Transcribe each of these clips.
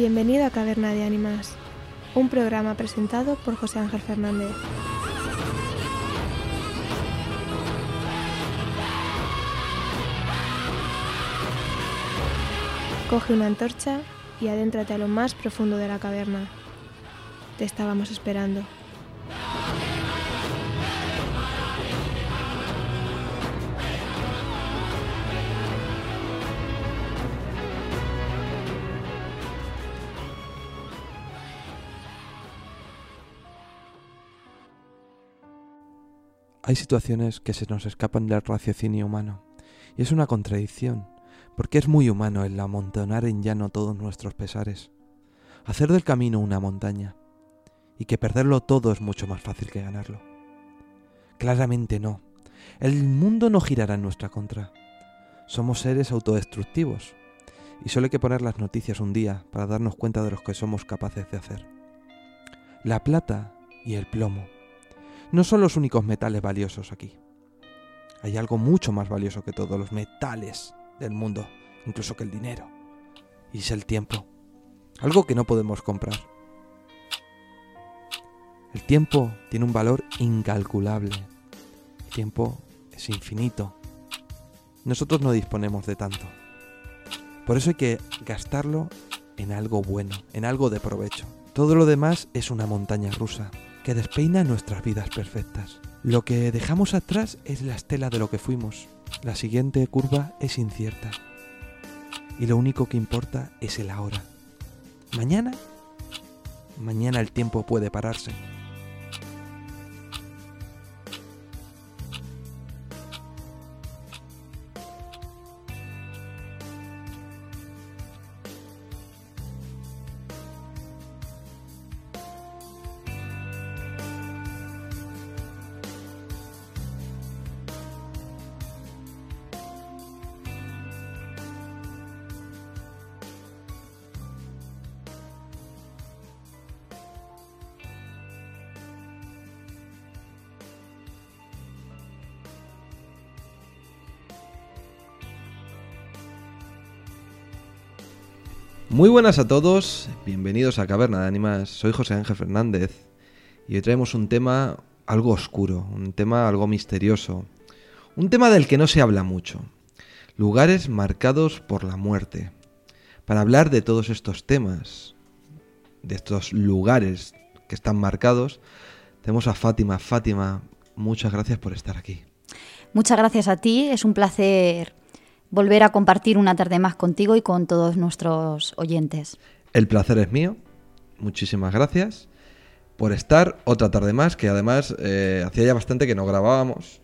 Bienvenido a Caverna de Ánimas, un programa presentado por José Ángel Fernández. Coge una antorcha y adéntrate a lo más profundo de la caverna. Te estábamos esperando. Hay situaciones que se nos escapan del raciocinio humano, y es una contradicción, porque es muy humano el amontonar en llano todos nuestros pesares, hacer del camino una montaña, y que perderlo todo es mucho más fácil que ganarlo. Claramente no. El mundo no girará en nuestra contra. Somos seres autodestructivos, y solo hay que poner las noticias un día para darnos cuenta de lo que somos capaces de hacer. La plata y el plomo no son los únicos metales valiosos aquí. Hay algo mucho más valioso que todos los metales del mundo, incluso que el dinero. Y es el tiempo. Algo que no podemos comprar. El tiempo tiene un valor incalculable. El tiempo es infinito. Nosotros no disponemos de tanto. Por eso hay que gastarlo en algo bueno, en algo de provecho. Todo lo demás es una montaña rusa que despeina nuestras vidas perfectas. Lo que dejamos atrás es la estela de lo que fuimos. La siguiente curva es incierta. Y lo único que importa es el ahora. Mañana, mañana el tiempo puede pararse. Muy buenas a todos, bienvenidos a Caverna de Ánimas. Soy José Ángel Fernández y hoy traemos un tema algo oscuro, un tema algo misterioso, un tema del que no se habla mucho. Lugares marcados por la muerte. Para hablar de todos estos temas, de estos lugares que están marcados, tenemos a Fátima. Fátima, muchas gracias por estar aquí. Muchas gracias a ti, es un placer volver a compartir una tarde más contigo y con todos nuestros oyentes. El placer es mío. Muchísimas gracias por estar otra tarde más, que además eh, hacía ya bastante que no grabábamos.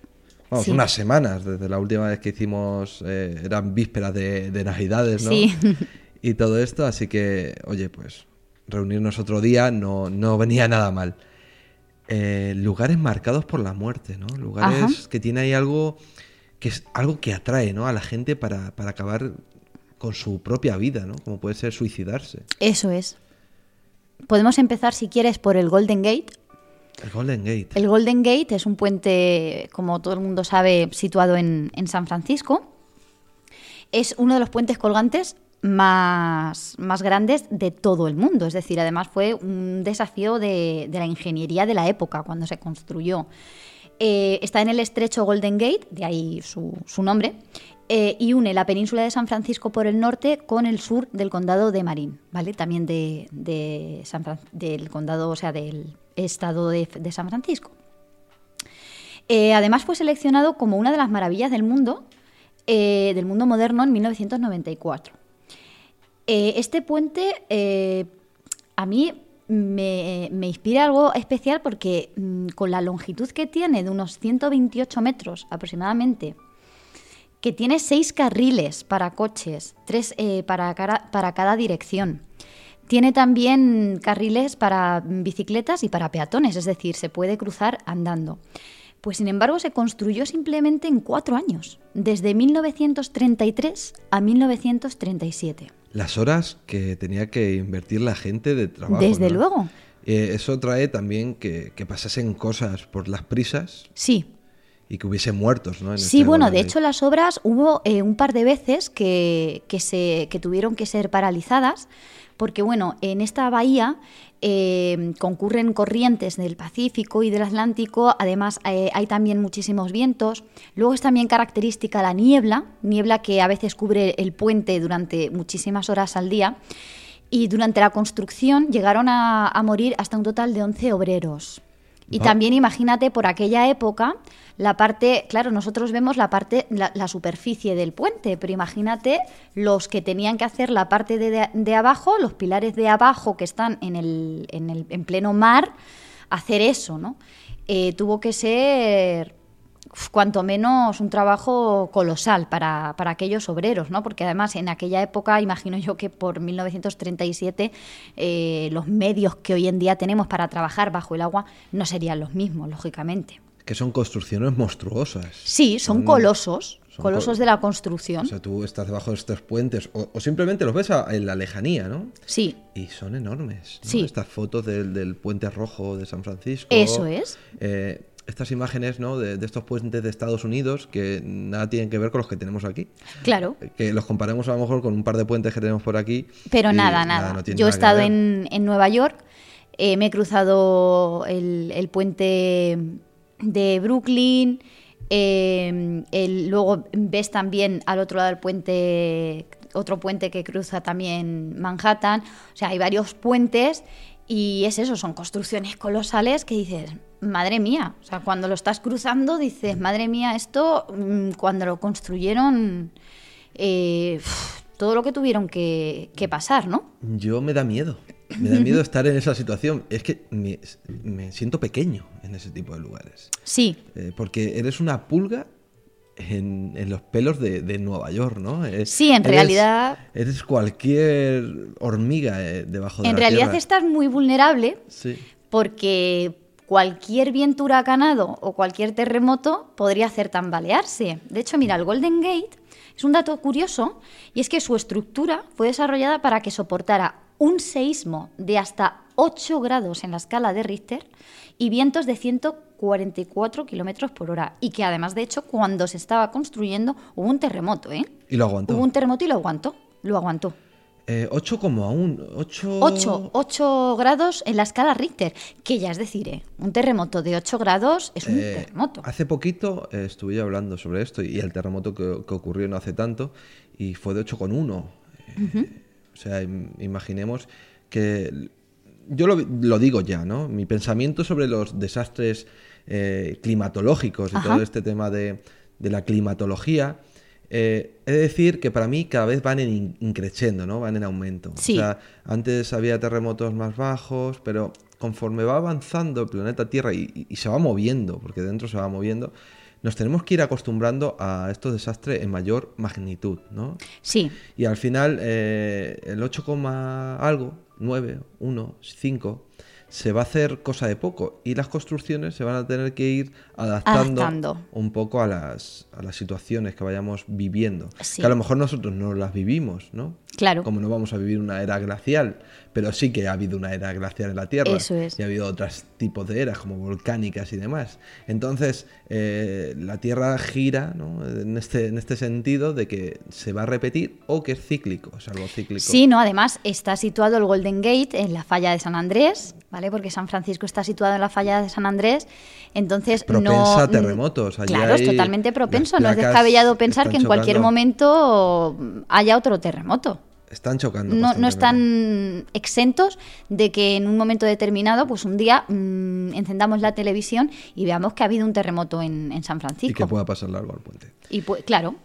Vamos, unas semanas desde la última vez que hicimos, eh, eran vísperas de, Navidades, ¿no? Sí. Y todo esto, así que, oye, pues reunirnos otro día no, no venía nada mal. Eh, lugares marcados por la muerte, ¿no? Lugares que tiene ahí algo que es algo que atrae ¿no? a la gente para, acabar con su propia vida, ¿no? Como puede ser suicidarse. Eso es. Podemos empezar, si quieres, por el Golden Gate. El Golden Gate. El Golden Gate es un puente, como todo el mundo sabe, situado en, San Francisco. Es uno de los puentes colgantes más, más, grandes de todo el mundo. Es decir, además fue un desafío de, de la ingeniería de la época cuando se construyó. Eh, está en el estrecho Golden Gate, de ahí su, nombre, eh, y une la península de San Francisco por el norte con el sur del condado de Marín, ¿vale? También de, del condado, o sea, del estado de, San Francisco. Eh, además fue seleccionado como una de las maravillas del mundo, del mundo moderno en 1994. este puente a mí me, inspira algo especial porque mm, con la longitud que tiene, de unos 128 metros aproximadamente, que tiene seis carriles para coches, tres eh, para, para cada dirección. Tiene también carriles para bicicletas y para peatones, es decir, se puede cruzar andando. Pues sin embargo se construyó simplemente en cuatro años, desde 1933 a 1937 las horas que tenía que invertir la gente de trabajo. Desde luego. Eh, eso trae también que, que, pasasen cosas por las prisas. Sí. y que hubiese muertos, ¿no? En Sí, este bueno, de hecho las obras hubo eh, un par de veces que, que se, que tuvieron que ser paralizadas, porque bueno, en esta bahía eh, concurren corrientes del Pacífico y del Atlántico, además eh, hay también muchísimos vientos, luego es también característica la niebla, niebla que a veces cubre el puente durante muchísimas horas al día, y durante la construcción llegaron a, a morir hasta un total de 11 obreros. Y Va- también imagínate por aquella época la parte, claro, nosotros vemos la parte, la, la superficie del puente, pero imagínate los que tenían que hacer la parte de, de- de abajo, los pilares de abajo que están en el, en el en pleno mar, hacer eso, ¿no? Eh, tuvo que ser cuanto menos un trabajo colosal para, para aquellos obreros, ¿no? Porque además en aquella época, imagino yo que por 1937 eh, los medios que hoy en día tenemos para trabajar bajo el agua no serían los mismos, lógicamente. Que son construcciones monstruosas. Sí, son Son- colosos, son colosos col- de la construcción. O sea, tú estás debajo de estos puentes o, o simplemente los ves a- en la lejanía, ¿no? sí, Y son enormes. ¿no? Sí. Estas fotos del, del puente rojo de San Francisco. Eso es. Eh, estas imágenes ¿no? de, de estos puentes de Estados Unidos que nada tienen que ver con los que tenemos aquí. claro. Que los comparemos a lo mejor con un par de puentes que tenemos por aquí. Pero nada, nada. no tiene Yo he nada estado en, en Nueva York, eh, me he cruzado el, el puente de Brooklyn, eh, el- luego ves también al otro lado del puente, otro puente que cruza también Manhattan. O sea, hay varios puentes y es eso, son construcciones colosales que dices, madre mía, o sea, cuando lo estás cruzando dices, madre mía, esto mm, cuando lo construyeron, eh, todo lo que tuvieron que, que pasar, ¿no? Yo me da miedo. Me da miedo estar en esa situación. Es que me, me siento pequeño en ese tipo de lugares. Sí, Eh, porque eres una pulga en, en los pelos de, de Nueva York, ¿no? Sí, en eres- realidad- Eres cualquier hormiga eh, debajo de en la realidad tierra. estás muy vulnerable Sí. porque cualquier viento huracanado o cualquier terremoto podría hacer tambalearse. De hecho, mira, el Golden Gate es un dato curioso y es que su estructura fue desarrollada para que soportara un seísmo de hasta 8 grados en la escala de Richter y vientos de 144 kilómetros por hora. Y que además, de hecho, cuando se estaba construyendo hubo un terremoto, ¿eh? Y lo aguantó. Hubo un terremoto y lo aguantó. Lo aguantó. Eh, 8 como aún. 8... 8, 8 grados en la escala Richter, que ya es decir, ¿eh? un terremoto de 8 grados es un Eh, terremoto. Hace poquito eh, estuve hablando sobre esto y el terremoto que, que ocurrió no hace tanto y fue de 8,1. Eh, O sea, im- imaginemos que... Yo lo, lo digo ya, ¿no? Mi pensamiento sobre los desastres eh, climatológicos y Ajá. todo este tema de, de la climatología, eh, he de decir que para mí cada vez van en in- increciendo, ¿no? Van en aumento. Sí. O sea, antes había terremotos más bajos, pero conforme va avanzando el planeta Tierra y, y- y se va moviendo, porque dentro se va moviendo, nos tenemos que ir acostumbrando a estos desastres en mayor magnitud, ¿no? Sí, Y al final, eh, el 8, coma algo, 9, 1, 5, se va a hacer cosa de poco y las construcciones se van a tener que ir adaptando, Adaptando. un poco a las, a las situaciones que vayamos viviendo. Sí. Que a lo mejor nosotros no las vivimos, ¿no? Claro. Como no vamos a vivir una era glacial, pero sí que ha habido una era glacial en la Tierra. Eso es. Y ha habido otros tipos de eras, como volcánicas y demás. Entonces, eh, la Tierra gira ¿no? en, este, en este sentido de que se va a repetir o que es cíclico, es algo cíclico. sí, no, además está situado el Golden Gate en la falla de San Andrés, ¿vale? Porque San Francisco está situado en la falla de San Andrés, entonces Propensa no... a terremotos, allí Claro, es totalmente propenso, no es descabellado pensar que en cualquier momento haya otro terremoto. Están chocando. no, no están exentos de que en un momento determinado, pues un día mm, encendamos la televisión y veamos que ha habido un terremoto en, en San Y que Francisco. pueda pasar largo al puente. Y pues, claro,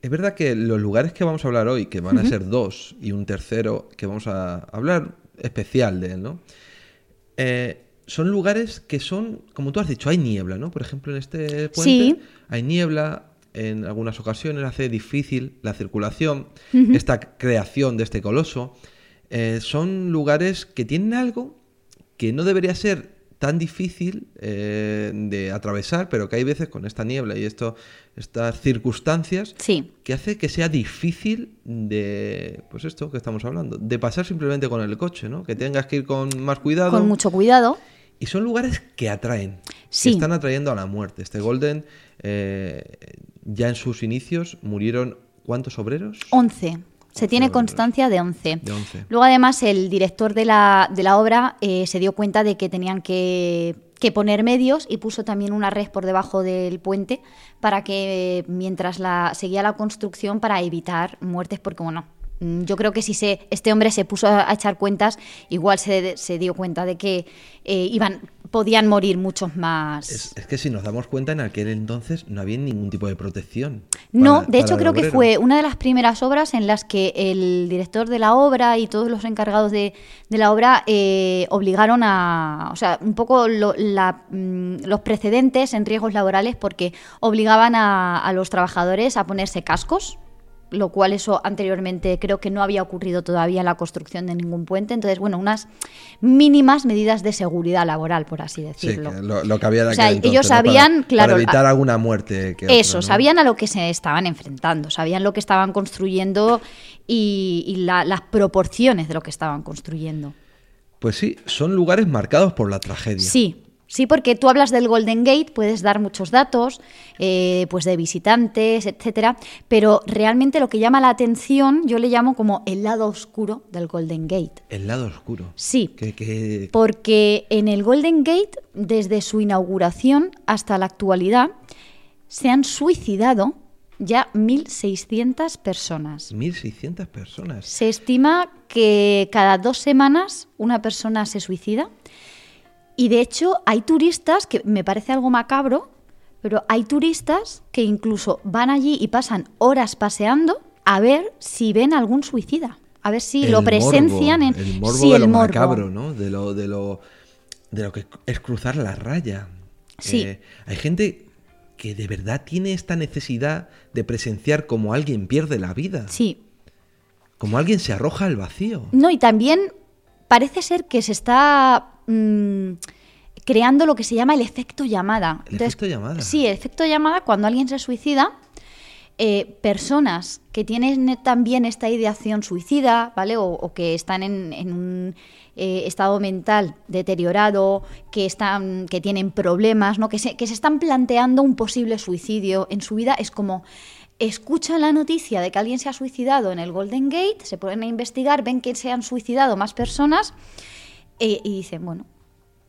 Es verdad que los lugares que vamos a hablar hoy, que van a ser dos y un tercero que vamos a hablar especial de él, ¿no? Eh, son lugares que son, como tú has dicho, hay niebla, ¿no? Por ejemplo, en este puente Sí. hay niebla, en algunas ocasiones hace difícil la circulación, esta creación de este coloso. Eh, son lugares que tienen algo que no debería ser tan difícil eh, de atravesar, pero que hay veces con esta niebla y esto, estas circunstancias sí. que hace que sea difícil de, pues esto que estamos hablando, de pasar simplemente con el coche, ¿no? Que tengas que ir con más cuidado. Con mucho cuidado. Y son lugares que atraen. Sí. Están atrayendo a la muerte. Este Golden, eh, ya en sus inicios, murieron ¿cuántos obreros? 11. Se tiene constancia de 11. De 11. Luego, además, el director de la, de la obra eh, se dio cuenta de que tenían que, que poner medios y puso también una red por debajo del puente para que, eh, mientras la, seguía la construcción, para evitar muertes, porque, bueno, yo creo que si se, este hombre se puso a, a echar cuentas, igual se, se dio cuenta de que eh, iban, podían morir muchos más. Es, es que si nos damos cuenta, en aquel entonces no había ningún tipo de protección. No, para- de hecho creo que fue una de las primeras obras en las que el director de la obra y todos los encargados de, de la obra eh, obligaron a, o sea, un poco lo- la, mm, los precedentes en riesgos laborales porque obligaban a, a los trabajadores a ponerse cascos, lo cual eso anteriormente creo que no había ocurrido todavía en la construcción de ningún puente. Entonces, bueno, unas mínimas medidas de seguridad laboral, por así Sí, decirlo. que lo, lo que había de O sea, aquel entonces, ellos ¿no? Para- sabían, claro, Para evitar alguna muerte. que Eso, sabían a lo que se estaban enfrentando, sabían lo que estaban construyendo y, y la- las proporciones de lo que estaban construyendo. Pues sí, son lugares marcados por la tragedia. Sí, sí, porque tú hablas del Golden Gate, puedes dar muchos datos, eh, pues de visitantes, etcétera, pero realmente lo que llama la atención, yo le llamo como el lado oscuro del Golden Gate. El lado oscuro. Sí. Que, que- Porque en el Golden Gate, desde su inauguración hasta la actualidad, se han suicidado ya 1.600 personas. 1.600 personas. Se estima que cada dos semanas una persona se suicida. Y de hecho hay turistas, que me parece algo macabro, pero hay turistas que incluso van allí y pasan horas paseando a ver si ven algún suicida. A ver si lo presencian morbo, en El morbo sí, de el lo morbo. macabro, ¿no? De lo, de lo, de lo que es cruzar la raya. Sí. Eh, hay gente que de verdad tiene esta necesidad de presenciar como alguien pierde la vida. Sí. Como alguien se arroja al vacío. No, y también parece ser que se está mm, creando lo que se llama el efecto llamada. El efecto llamada. Sí, el efecto llamada, cuando alguien se suicida, eh, personas que tienen también esta ideación suicida, ¿vale? O, o que están en, en un eh, estado mental deteriorado, que están, que tienen problemas, ¿no? Que se, que se están planteando un posible suicidio en su vida, es como escuchan la noticia de que alguien se ha suicidado en el Golden Gate, se ponen a investigar, ven que se han suicidado más personas eh, y dicen, bueno,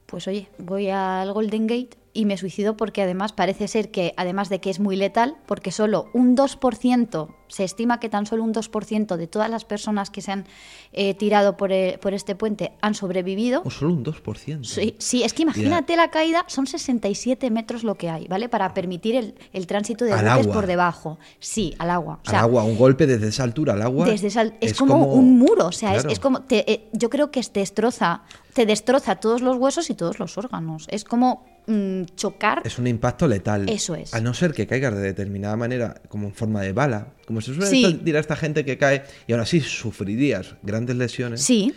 pues oye, voy al Golden Gate y me suicido porque además parece ser que, además de que es muy letal, porque solo un 2%, se estima que tan solo un 2% de todas las personas que se han eh, tirado por, eh, por este puente han sobrevivido. O solo un 2%. Sí, sí, es que imagínate la caída, son 67 metros lo que hay, ¿vale? Para permitir el, el tránsito de Al buques agua. por debajo. Sí, al agua. O al agua, un golpe desde esa altura al agua. desde esa- es, como, un muro, o sea, es- es, como, te- eh, yo creo que te destroza, te destroza todos los huesos y todos los órganos. Es como mm, chocar. Es un impacto letal. Eso es. A no ser que caigas de determinada manera, como en forma de bala. Como se suele Sí. decir a esta gente que cae y aún así sufrirías grandes lesiones. Sí.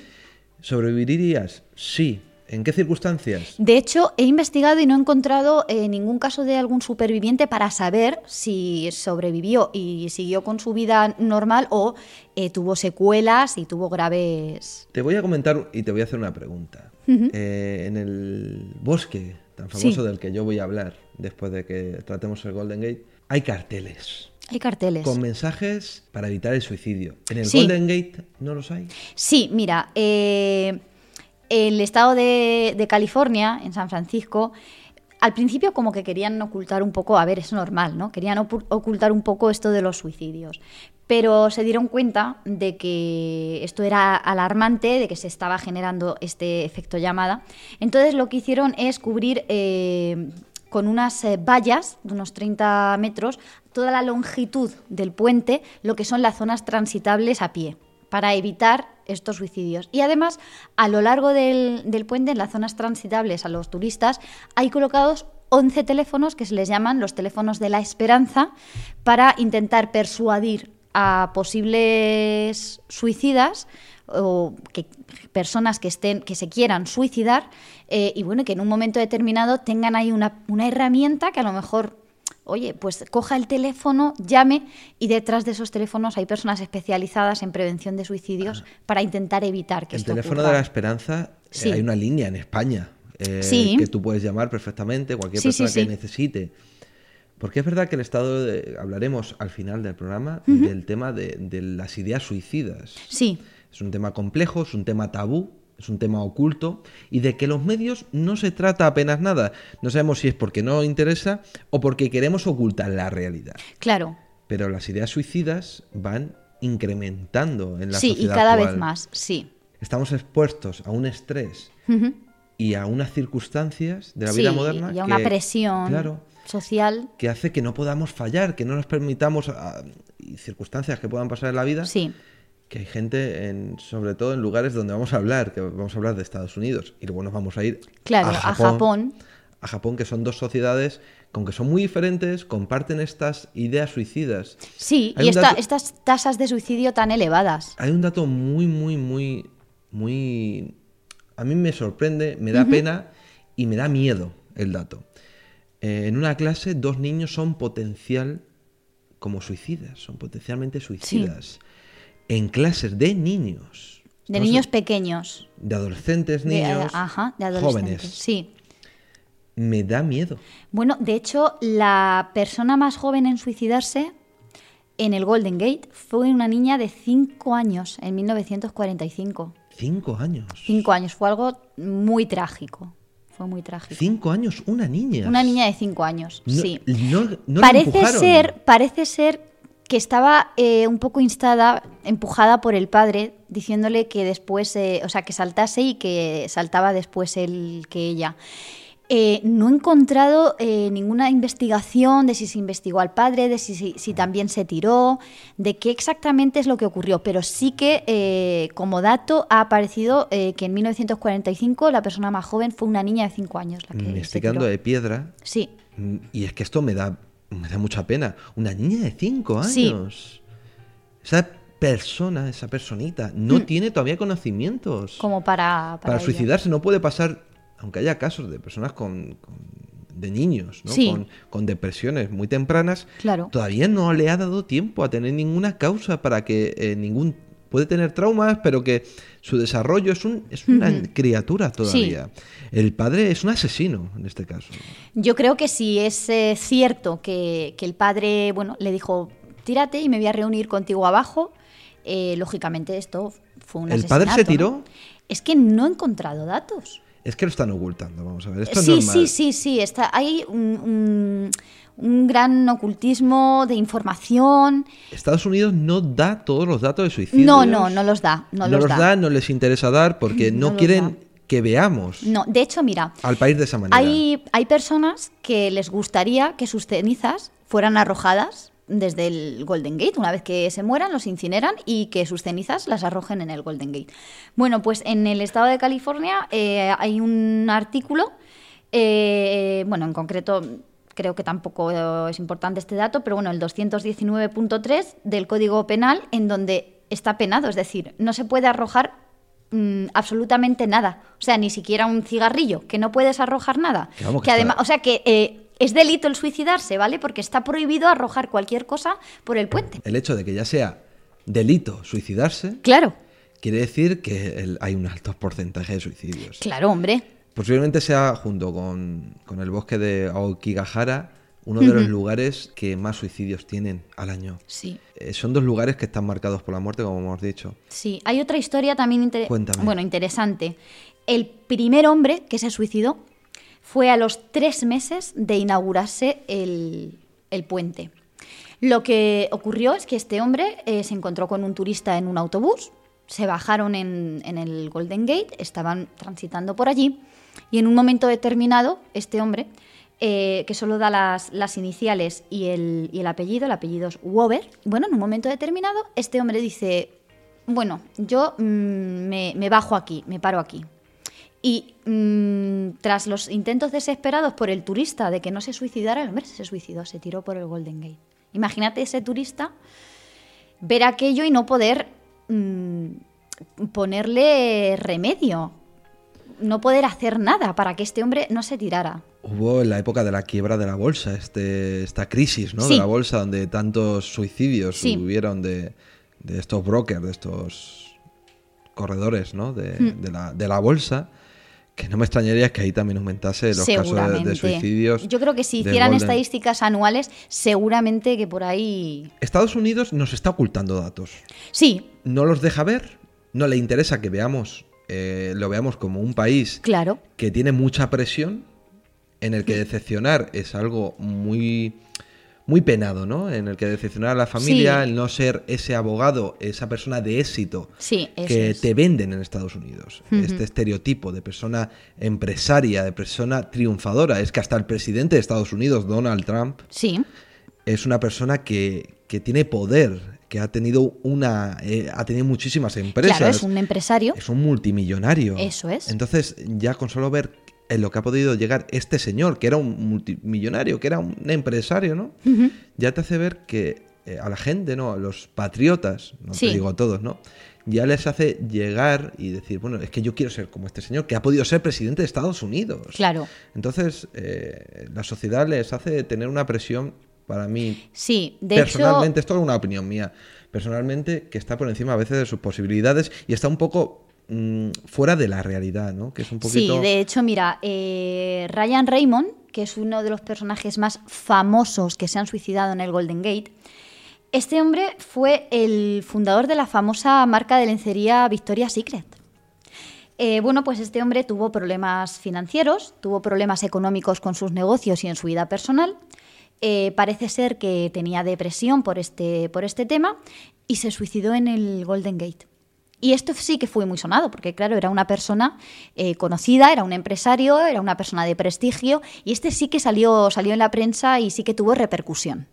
¿Sobrevivirías? Sí. ¿En qué circunstancias? De hecho, he investigado y no he encontrado eh, ningún caso de algún superviviente para saber si sobrevivió y siguió con su vida normal o eh, tuvo secuelas y tuvo graves. Te voy a comentar y te voy a hacer una pregunta. Eh, en el bosque tan famoso Sí. del que yo voy a hablar después de que tratemos el Golden Gate, hay carteles Hay carteles. con mensajes para evitar el suicidio. En el Sí. Golden Gate no los hay. Sí, mira, eh, el estado de, California, en San Francisco, al principio como que querían ocultar un poco, a ver, es normal, ¿no? Querían ocultar un poco esto de los suicidios. Pero se dieron cuenta de que esto era alarmante, de que se estaba generando este efecto llamada. Entonces lo que hicieron es cubrir eh, con unas eh, vallas de unos 30 metros toda la longitud del puente, lo que son las zonas transitables a pie para evitar estos suicidios. Y además, a lo largo del, puente, en las zonas transitables a los turistas, hay colocados 11 teléfonos que se les llaman los teléfonos de la esperanza para intentar persuadir a posibles suicidas o que, personas que estén que se quieran suicidar eh, y bueno que en un momento determinado tengan ahí una herramienta que a lo mejor oye, pues coja el teléfono, llame y detrás de esos teléfonos hay personas especializadas en prevención de suicidios para intentar evitar que el esto teléfono ocurra. de la esperanza, eh, hay una línea en España. eh, Sí. que tú puedes llamar perfectamente, cualquier Sí, persona que necesite. Porque es verdad que el estado, de- hablaremos al final del programa del tema de, de las ideas suicidas. Sí, Es un tema complejo, es un tema tabú, es un tema oculto y de que los medios no se trata apenas nada. No sabemos si es porque no interesa o porque queremos ocultar la realidad. claro. Pero las ideas suicidas van incrementando en la Sí, y sociedad cada actual. vez más, sí. Estamos expuestos a un estrés y a unas circunstancias de la Sí, vida moderna y a una que- presión claro, social. que hace que no podamos fallar, que no nos permitamos ah, y circunstancias que puedan pasar en la vida. Sí, Que hay gente, en, sobre todo en lugares donde vamos a hablar, que vamos a hablar de Estados Unidos y luego nos vamos a ir claro, a a Japón, a Japón, que son dos sociedades con que son muy diferentes, comparten estas ideas suicidas. Sí, Hay y un esta- dato- estas tasas de suicidio tan elevadas. Hay un dato muy, muy, muy, muy... A mí me sorprende, me da pena y me da miedo el dato. Eh, en una clase, dos niños son potencial como suicidas, son potencialmente suicidas. En clases de niños. De niños pequeños. de adolescentes, De, niños, ajá, de adolescentes. jóvenes. Sí. Me da miedo. Bueno, de hecho, la persona más joven en suicidarse en el Golden Gate fue una niña de 5 años en 1945. Cinco años. 5 años, fue algo muy trágico. Fue muy trágico. Cinco años, una niña. Una niña de 5 años, No- sí. no- no la parece ser, parece ser que estaba eh, un poco instada, empujada por el padre, diciéndole que después, eh, o sea, que saltase y que saltaba después él que ella. Eh, no he encontrado ninguna investigación de si se investigó al padre, de si, si- si también se tiró, de qué exactamente es lo que ocurrió, pero sí que como dato ha aparecido que en 1945 la persona más joven fue una niña de 5 años. La que se Investigando tiró. de piedra. Sí, Mm, Y es que esto me da, me da mucha pena. Una niña de 5 Sí. años. Esa persona, esa personita, no tiene todavía conocimientos. Mm. como para... Para ello. suicidarse no puede pasar, aunque haya casos de personas con, con- de niños, ¿no? Sí. con, con depresiones muy tempranas, Claro. todavía no le ha dado tiempo a tener ninguna causa para que eh, ningún puede tener traumas, pero que su desarrollo es un es una criatura todavía. El padre es un asesino en este caso. Yo creo que si es eh, cierto que, que el padre, bueno, le dijo, tírate y me voy a reunir contigo abajo, eh, lógicamente esto fue un ¿El padre se asesinato, tiró? ¿no? Es que no he encontrado datos. Es que lo están ocultando, vamos a ver. Esto sí, es normal. sí, sí, sí, está, hay un, un- un gran ocultismo de información. Estados Unidos no da todos los datos de suicidio. No, no, no los da, no, los, da. no les interesa dar porque No quieren da. Que veamos No, de hecho, mira, al país de esa manera. Hay, hay personas que les gustaría que sus cenizas fueran arrojadas desde el Golden Gate. Una vez que se mueran, los incineran y que sus cenizas las arrojen en el Golden Gate. Bueno, pues en el estado de California eh, hay un artículo, eh, bueno, en concreto creo que tampoco es importante este dato, pero bueno, el 219.3 del Código Penal, en donde está penado, es decir, no se puede arrojar mm, absolutamente nada, o sea, ni siquiera un cigarrillo, que no puedes arrojar nada. Que vamos, que que además, está- o sea, que eh, es delito el suicidarse, ¿vale? Porque está prohibido arrojar cualquier cosa por el puente. El hecho de que ya sea delito suicidarse Claro, quiere decir que el- hay un alto porcentaje de suicidios. claro, hombre. Posiblemente sea, junto con, con el bosque de Aokigahara, uno de los lugares que más suicidios tienen al año. Sí. Eh, son dos lugares que están marcados por la muerte, como hemos dicho. Sí, hay otra historia también inter- bueno, interesante. El primer hombre que se suicidó fue a los tres meses de inaugurarse el, el puente. Lo que ocurrió es que este hombre eh, se encontró con un turista en un autobús, se bajaron en, en el Golden Gate, estaban transitando por allí y en un momento determinado este hombre, eh, que solo da las, iniciales y el, el apellido, el apellido es Wober, bueno, en un momento determinado este hombre dice, bueno, yo mm, me, me bajo aquí, me paro aquí. Y mm, tras los intentos desesperados por el turista de que no se suicidara, el hombre se suicidó, se tiró por el Golden Gate. Imagínate ese turista ver aquello y no poder mm, ponerle remedio, no poder hacer nada para que este hombre no se tirara. Hubo en la época de la quiebra de la bolsa, este, esta crisis ¿no? Sí. de la bolsa, donde tantos suicidios Sí. hubieron de, de estos brokers, de estos corredores ¿no? de, Hmm. de la, de la bolsa, que no me extrañaría que ahí también aumentase los casos de, suicidios. Yo creo que si hicieran Golden- estadísticas anuales, seguramente que por ahí. Estados Unidos nos está ocultando datos. Sí, No los deja ver, no le interesa que veamos, eh, lo veamos como un país claro. que tiene mucha presión, en el que decepcionar es algo muy, muy penado, ¿no? En el que decepcionar a la familia, Sí. el no ser ese abogado, esa persona de éxito Sí, que es. te venden en Estados Unidos. Este estereotipo de persona empresaria, de persona triunfadora. Es que hasta el presidente de Estados Unidos, Donald Trump, Sí, es una persona que, que tiene poder, que ha tenido una eh, ha tenido muchísimas empresas. claro, es un empresario. Es un multimillonario. Eso es. Entonces, ya con solo ver en lo que ha podido llegar este señor, que era un multimillonario, que era un empresario, ¿no? Ya te hace ver que eh, a la gente, ¿no? A los patriotas, no Sí. te digo a todos, ¿no? Ya les hace llegar y decir, bueno, es que yo quiero ser como este señor, que ha podido ser presidente de Estados Unidos. Claro. Entonces, eh, la sociedad les hace tener una presión, para mí, Sí, de hecho. personalmente, esto es una opinión mía, personalmente, que está por encima a veces de sus posibilidades y está un poco mm, fuera de la realidad, ¿no? Que es un poquito... Sí, de hecho, mira, eh, Ryan Raymond, que es uno de los personajes más famosos que se han suicidado en el Golden Gate, este hombre fue el fundador de la famosa marca de lencería Victoria's Secret. Eh, bueno, pues este hombre tuvo problemas financieros, tuvo problemas económicos con sus negocios y en su vida personal. Eh, parece ser que tenía depresión por este, por este tema y se suicidó en el Golden Gate. Y esto sí que fue muy sonado, porque claro, era una persona eh, conocida, era un empresario, era una persona de prestigio, y este sí que salió, salió en la prensa y sí que tuvo repercusión.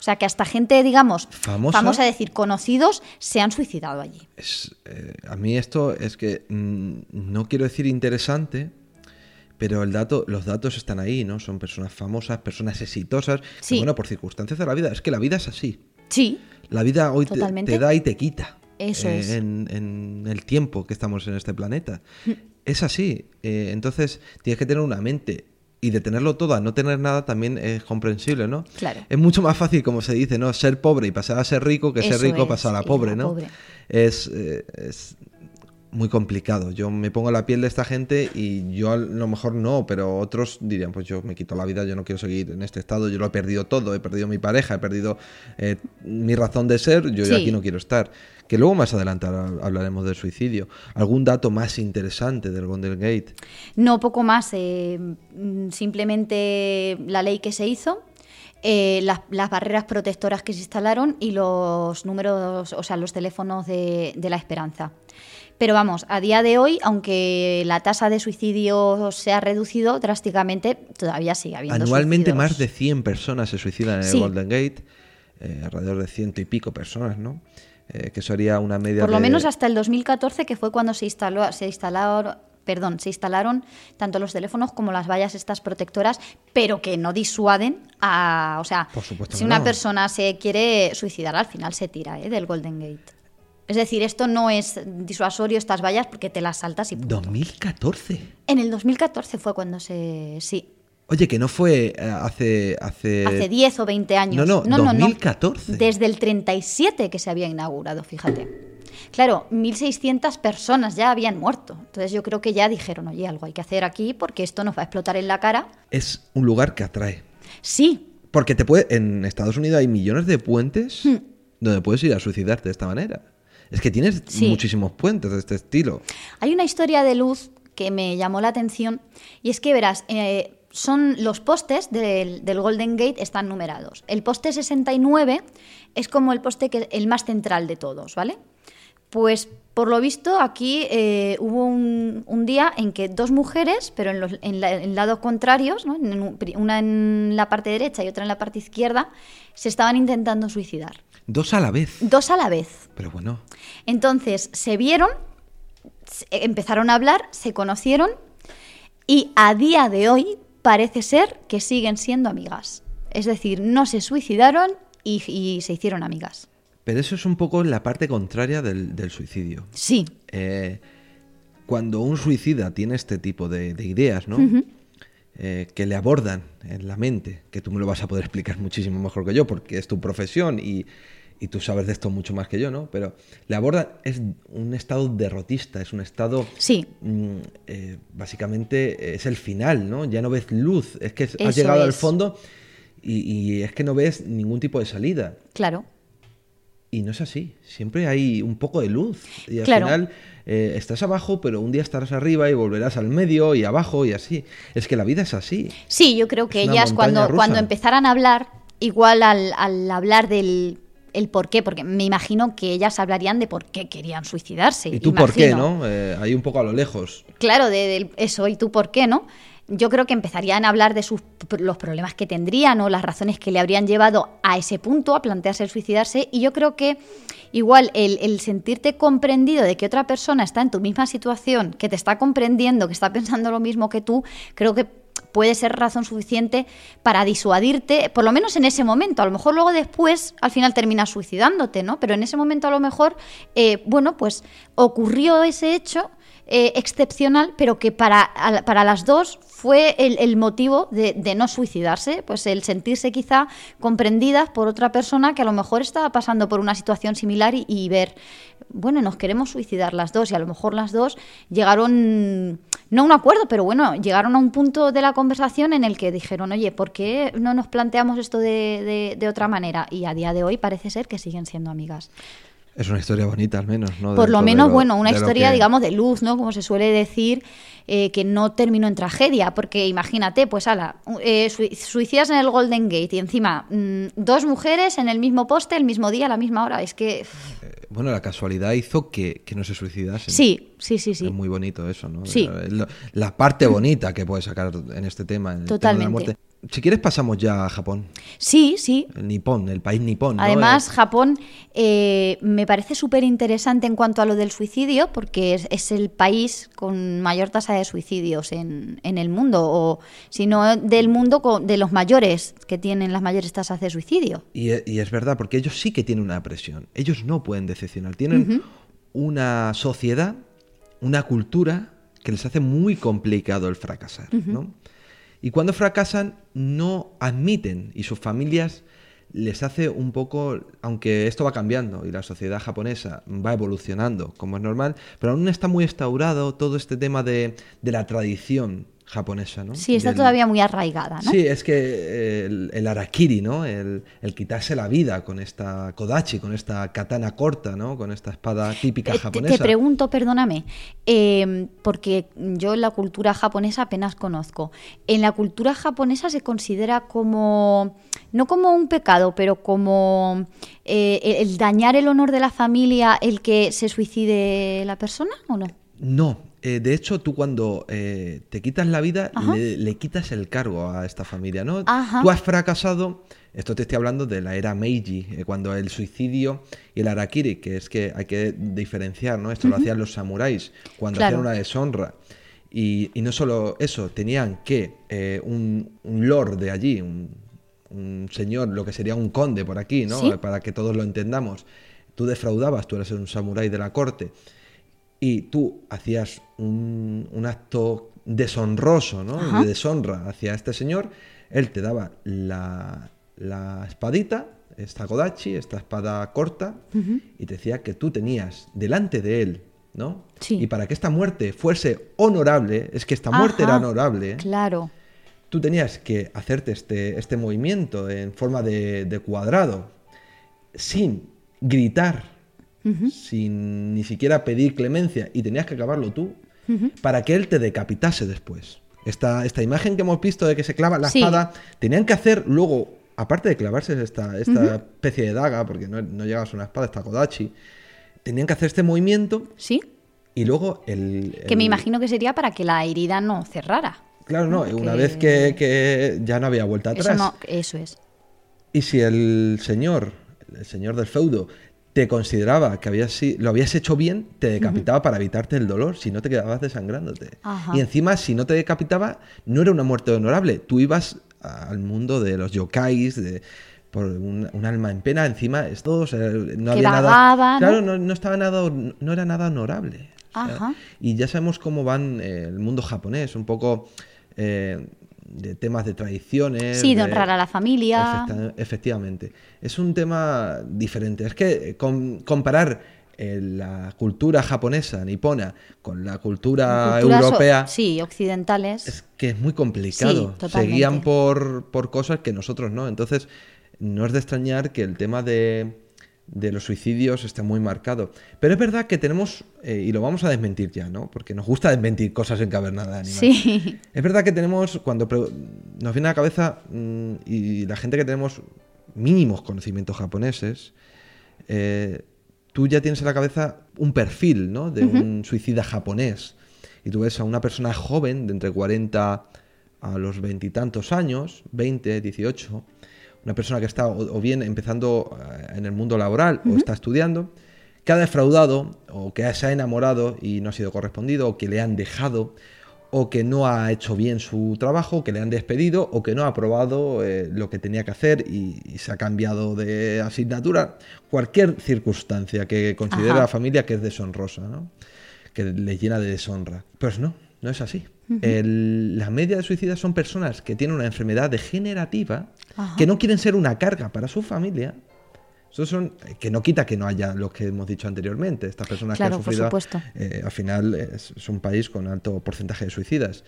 O sea que hasta gente, digamos, ¿Famosa? famosa, decir, conocidos, se han suicidado allí. Es, eh, a mí esto es que mm, no quiero decir interesante, pero el dato, los datos están ahí, ¿no? Son personas famosas, personas exitosas, que, Sí. bueno, por circunstancias de la vida. Es que la vida es así. Sí, La vida hoy te, da y te quita. Eso eh, es. En, en el tiempo que estamos en este planeta. Es así. Eh, entonces tienes que tener una mente. Y de tenerlo todo a no tener nada también es comprensible, ¿no? Claro. Es mucho más fácil, como se dice, ¿no? Ser pobre y pasar a ser rico que ser rico pasar a pobre, ¿no? pobre. Es, eh, es muy complicado. Yo me pongo la piel de esta gente y yo a lo mejor no, pero otros dirían, pues yo me quito la vida, yo no quiero seguir en este estado, yo lo he perdido todo, he perdido mi pareja, he perdido eh, mi razón de ser, yo Sí. aquí no quiero estar. Que luego más adelante ha- hablaremos del suicidio. ¿Algún dato más interesante del Golden Gate? No, poco más. eh, mm, simplemente la ley que se hizo, eh, las, las barreras protectoras que se instalaron y los números, o sea, los teléfonos de, de la esperanza. Pero vamos, a día de hoy, aunque la tasa de suicidio se ha reducido drásticamente, todavía sigue habiendo Anualmente suicidios. más de 100 personas se suicidan en Sí. el Golden Gate, eh, alrededor de ciento y pico personas, ¿no? Eh, que sería una media Por lo de- menos hasta el 2014, que fue cuando se instaló, se instalaron, perdón, se instalaron tanto los teléfonos como las vallas estas protectoras, pero que no disuaden a, o sea, Por si una no. persona se quiere suicidar, al final se tira ¿eh? del Golden Gate. Es decir, esto no es disuasorio estas vallas porque te las saltas y punto. 2014. En el 2014 fue cuando se sí, Oye, que no fue eh, hace... Hace, hace 10 o 20 años. No, no, 2014. Desde el 37 que se había inaugurado, fíjate. Claro, 1.600 personas ya habían muerto. Entonces yo creo que ya dijeron, oye, algo hay que hacer aquí porque esto nos va a explotar en la cara. Es un lugar que atrae. Sí, Porque te puede, en Estados Unidos hay millones de puentes donde puedes ir a suicidarte de esta manera. Es que tienes. Sí. muchísimos puentes de este estilo. hay una historia de luz que me llamó la atención y es que verás, eh, son los postes del, del Golden Gate están numerados. El poste 69 es como el poste que el más central de todos, ¿vale? Pues por lo visto aquí eh, hubo un, un día en que dos mujeres, pero en, los, en, la- en lados contrarios, ¿no? En una en la parte derecha y otra en la parte izquierda, se estaban intentando suicidar. Dos a la vez. Dos a la vez. Pero bueno, Entonces se vieron, empezaron a hablar, se conocieron y a día de hoy parece ser que siguen siendo amigas. Es decir, no se suicidaron y, y se hicieron amigas. pero eso es un poco la parte contraria del, del suicidio. Sí, Eh, cuando un suicida tiene este tipo de, de ideas, ¿no? Eh, que le abordan en la mente, que tú me lo vas a poder explicar muchísimo mejor que yo, porque es tu profesión y, y tú sabes de esto mucho más que yo, ¿no? Pero le aborda, es un estado derrotista, es un estado... Sí. mm, eh, básicamente es el final, ¿no? Ya no ves luz, es que has llegado al fondo y, y es que no ves ningún tipo de salida. Claro. Y no es así, siempre hay un poco de luz. Y al Claro. final eh, estás abajo, pero un día estarás arriba y volverás al medio y abajo y así. Es que la vida es así. Sí, yo creo que Es ellas cuando, rusa. cuando empezaran a hablar, igual al, al hablar del el por qué, porque me imagino que ellas hablarían de por qué querían suicidarse. ¿Y tú por qué, no? Eh, ahí un poco a lo lejos. Claro, de, del- eso, ¿y tú por qué, no? Yo creo que empezarían a hablar de sus, los problemas que tendrían o las razones que le habrían llevado a ese punto, a plantearse el suicidarse. Y yo creo que igual el, sentirte comprendido de que otra persona está en tu misma situación, que te está comprendiendo, que está pensando lo mismo que tú, creo que puede ser razón suficiente para disuadirte, por lo menos en ese momento. A lo mejor luego después, al final terminas suicidándote, ¿no? Pero en ese momento a lo mejor, eh, bueno, pues ocurrió ese hecho eh, excepcional, pero que para, para las dos fue el, el motivo de, de no suicidarse, pues el sentirse quizá comprendidas por otra persona que a lo mejor estaba pasando por una situación similar y, ver, bueno, nos queremos suicidar las dos y a lo mejor las dos llegaron, no a un acuerdo, pero bueno, llegaron a un punto de la conversación en el que dijeron, oye, ¿por qué no nos planteamos esto de- de otra manera? Y a día de hoy parece ser que siguen siendo amigas. Es una historia bonita al menos, ¿no? Por lo Dentro menos, bueno, una historia, que- digamos, de luz, ¿no? Como se suele decir, eh, que no terminó en tragedia, porque imagínate, pues, ala, eh, sui- suicidas en el Golden Gate y encima mm, dos mujeres en el mismo poste, el mismo día, a la misma hora. Es que, Eh, Bueno, la casualidad hizo que, que no se suicidasen. sí, sí, sí, sí. Es muy bonito eso, ¿no? Sí. Lo- La parte bonita que puedes sacar en este tema. en el tema de la Totalmente. muerte. Si quieres pasamos ya a Japón. Sí, sí, El Nippon, el país nipón. Además, Eh, Japón eh, me parece súper interesante en cuanto a lo del suicidio, porque es, es el país con mayor tasa de suicidios en, en el mundo, o si no del mundo, con- de los mayores, que tienen las mayores tasas de suicidio. Y, e- y es verdad, porque ellos sí que tienen una presión. Ellos no pueden decepcionar. Tienen una sociedad, una cultura que les hace muy complicado el fracasar. ¿no? Y cuando fracasan, no admiten y sus familias les hace un poco, aunque esto va cambiando y la sociedad japonesa va evolucionando, como es normal, pero aún está muy instaurado todo este tema de, de la tradición japonesa. ¿no? Sí, está todavía muy arraigada, ¿no? Sí, es que eh, el, el arakiri, ¿no? El, el quitarse la vida con esta kodachi, con esta katana corta, ¿no? Con esta espada típica Eh, te- japonesa. Te pregunto, perdóname, eh, porque yo la cultura japonesa apenas conozco. ¿En la cultura japonesa se considera como, no como un pecado, pero como eh, el dañar el honor de la familia el que se suicide la persona o no? No, eh, de hecho tú cuando eh, te quitas la vida le, le quitas el cargo a esta familia, ¿no? Ajá. Tú has fracasado, esto te estoy hablando de la era Meiji, eh, cuando el suicidio y el arakiri, que es que hay que diferenciar, ¿no? Esto lo hacían los samuráis cuando Claro. hacían una deshonra. Y, y no solo eso, tenían que un, un lord de allí, un, un señor, lo que sería un conde por aquí, ¿no? Sí. Para que todos lo entendamos. Tú defraudabas, tú eres un samurái de la corte, y tú hacías un, un acto deshonroso, ¿no? Ajá. De deshonra hacia este señor, él te daba la, la espadita, esta kodachi, esta espada corta, y te decía que tú tenías delante de él, ¿no? Sí. Y para que esta muerte fuese honorable, es que esta muerte era honorable, ¿eh? Claro. tú tenías que hacerte este, este movimiento en forma de, de cuadrado, sin gritar, sin ni siquiera pedir clemencia, y tenías que acabarlo tú, para que él te decapitase después. Esta, esta imagen que hemos visto de que se clava la Sí. espada, tenían que hacer luego, aparte de clavarse esta, esta especie de daga, porque no, no llegabas a una espada, esta kodachi, tenían que hacer este movimiento ¿Sí? y luego el... Que me imagino que sería para que la herida no cerrara. Claro, no, una vez que, que ya no había vuelta atrás. Eso, no, eso es. Y si el señor, el señor del feudo, te consideraba que habías, lo habías hecho bien, te decapitaba para evitarte el dolor, si no te quedabas desangrándote. Ajá. Y encima, si no te decapitaba, no era una muerte honorable. Tú ibas al mundo de los yokais, de, por un, un alma en pena, encima, esto o sea, no Que había vagaba, nada. ¿no? Claro, no, no estaba nada, no era nada honorable. O sea, Ajá. y ya sabemos cómo van eh, el mundo japonés, un poco. eh, de temas de tradiciones. Sí, de honrar a la familia. Efecta- efectivamente. Es un tema diferente. Es que eh, com- comparar eh, la cultura japonesa, nipona, con la cultura, europea, Sí, occidentales. es que es muy complicado. Sí, Se guían por, por cosas que nosotros no. Entonces, no es de extrañar que el tema de, de los suicidios esté muy marcado. Pero es verdad que tenemos, eh, y lo vamos a desmentir ya, ¿no? Porque nos gusta desmentir cosas en Cavernada de Animales. Sí. Es verdad que tenemos, cuando nos viene a la cabeza, mm, y la gente que tenemos mínimos conocimientos japoneses, eh, tú ya tienes en la cabeza un perfil, ¿no? De un suicida japonés. Y tú ves a una persona joven, de entre 40 a los veintitantos años, 20, 18, una persona que está o, o bien empezando eh, en el mundo laboral o está estudiando, que ha defraudado o que se ha enamorado y no ha sido correspondido o que le han dejado o que no ha hecho bien su trabajo, que le han despedido o que no ha aprobado eh, lo que tenía que hacer y, y se ha cambiado de asignatura. Cualquier circunstancia que considera Ajá. la familia que es deshonrosa, ¿no? que le llena de deshonra. Pues no, no es así. El- la media de suicidas son personas que tienen una enfermedad degenerativa, Ajá. que no quieren ser una carga para su familia. Esos son, que no quita que no haya lo que hemos dicho anteriormente. Estas personas Claro, que han sufrido, eh, al final es, es un país con alto porcentaje de suicidas.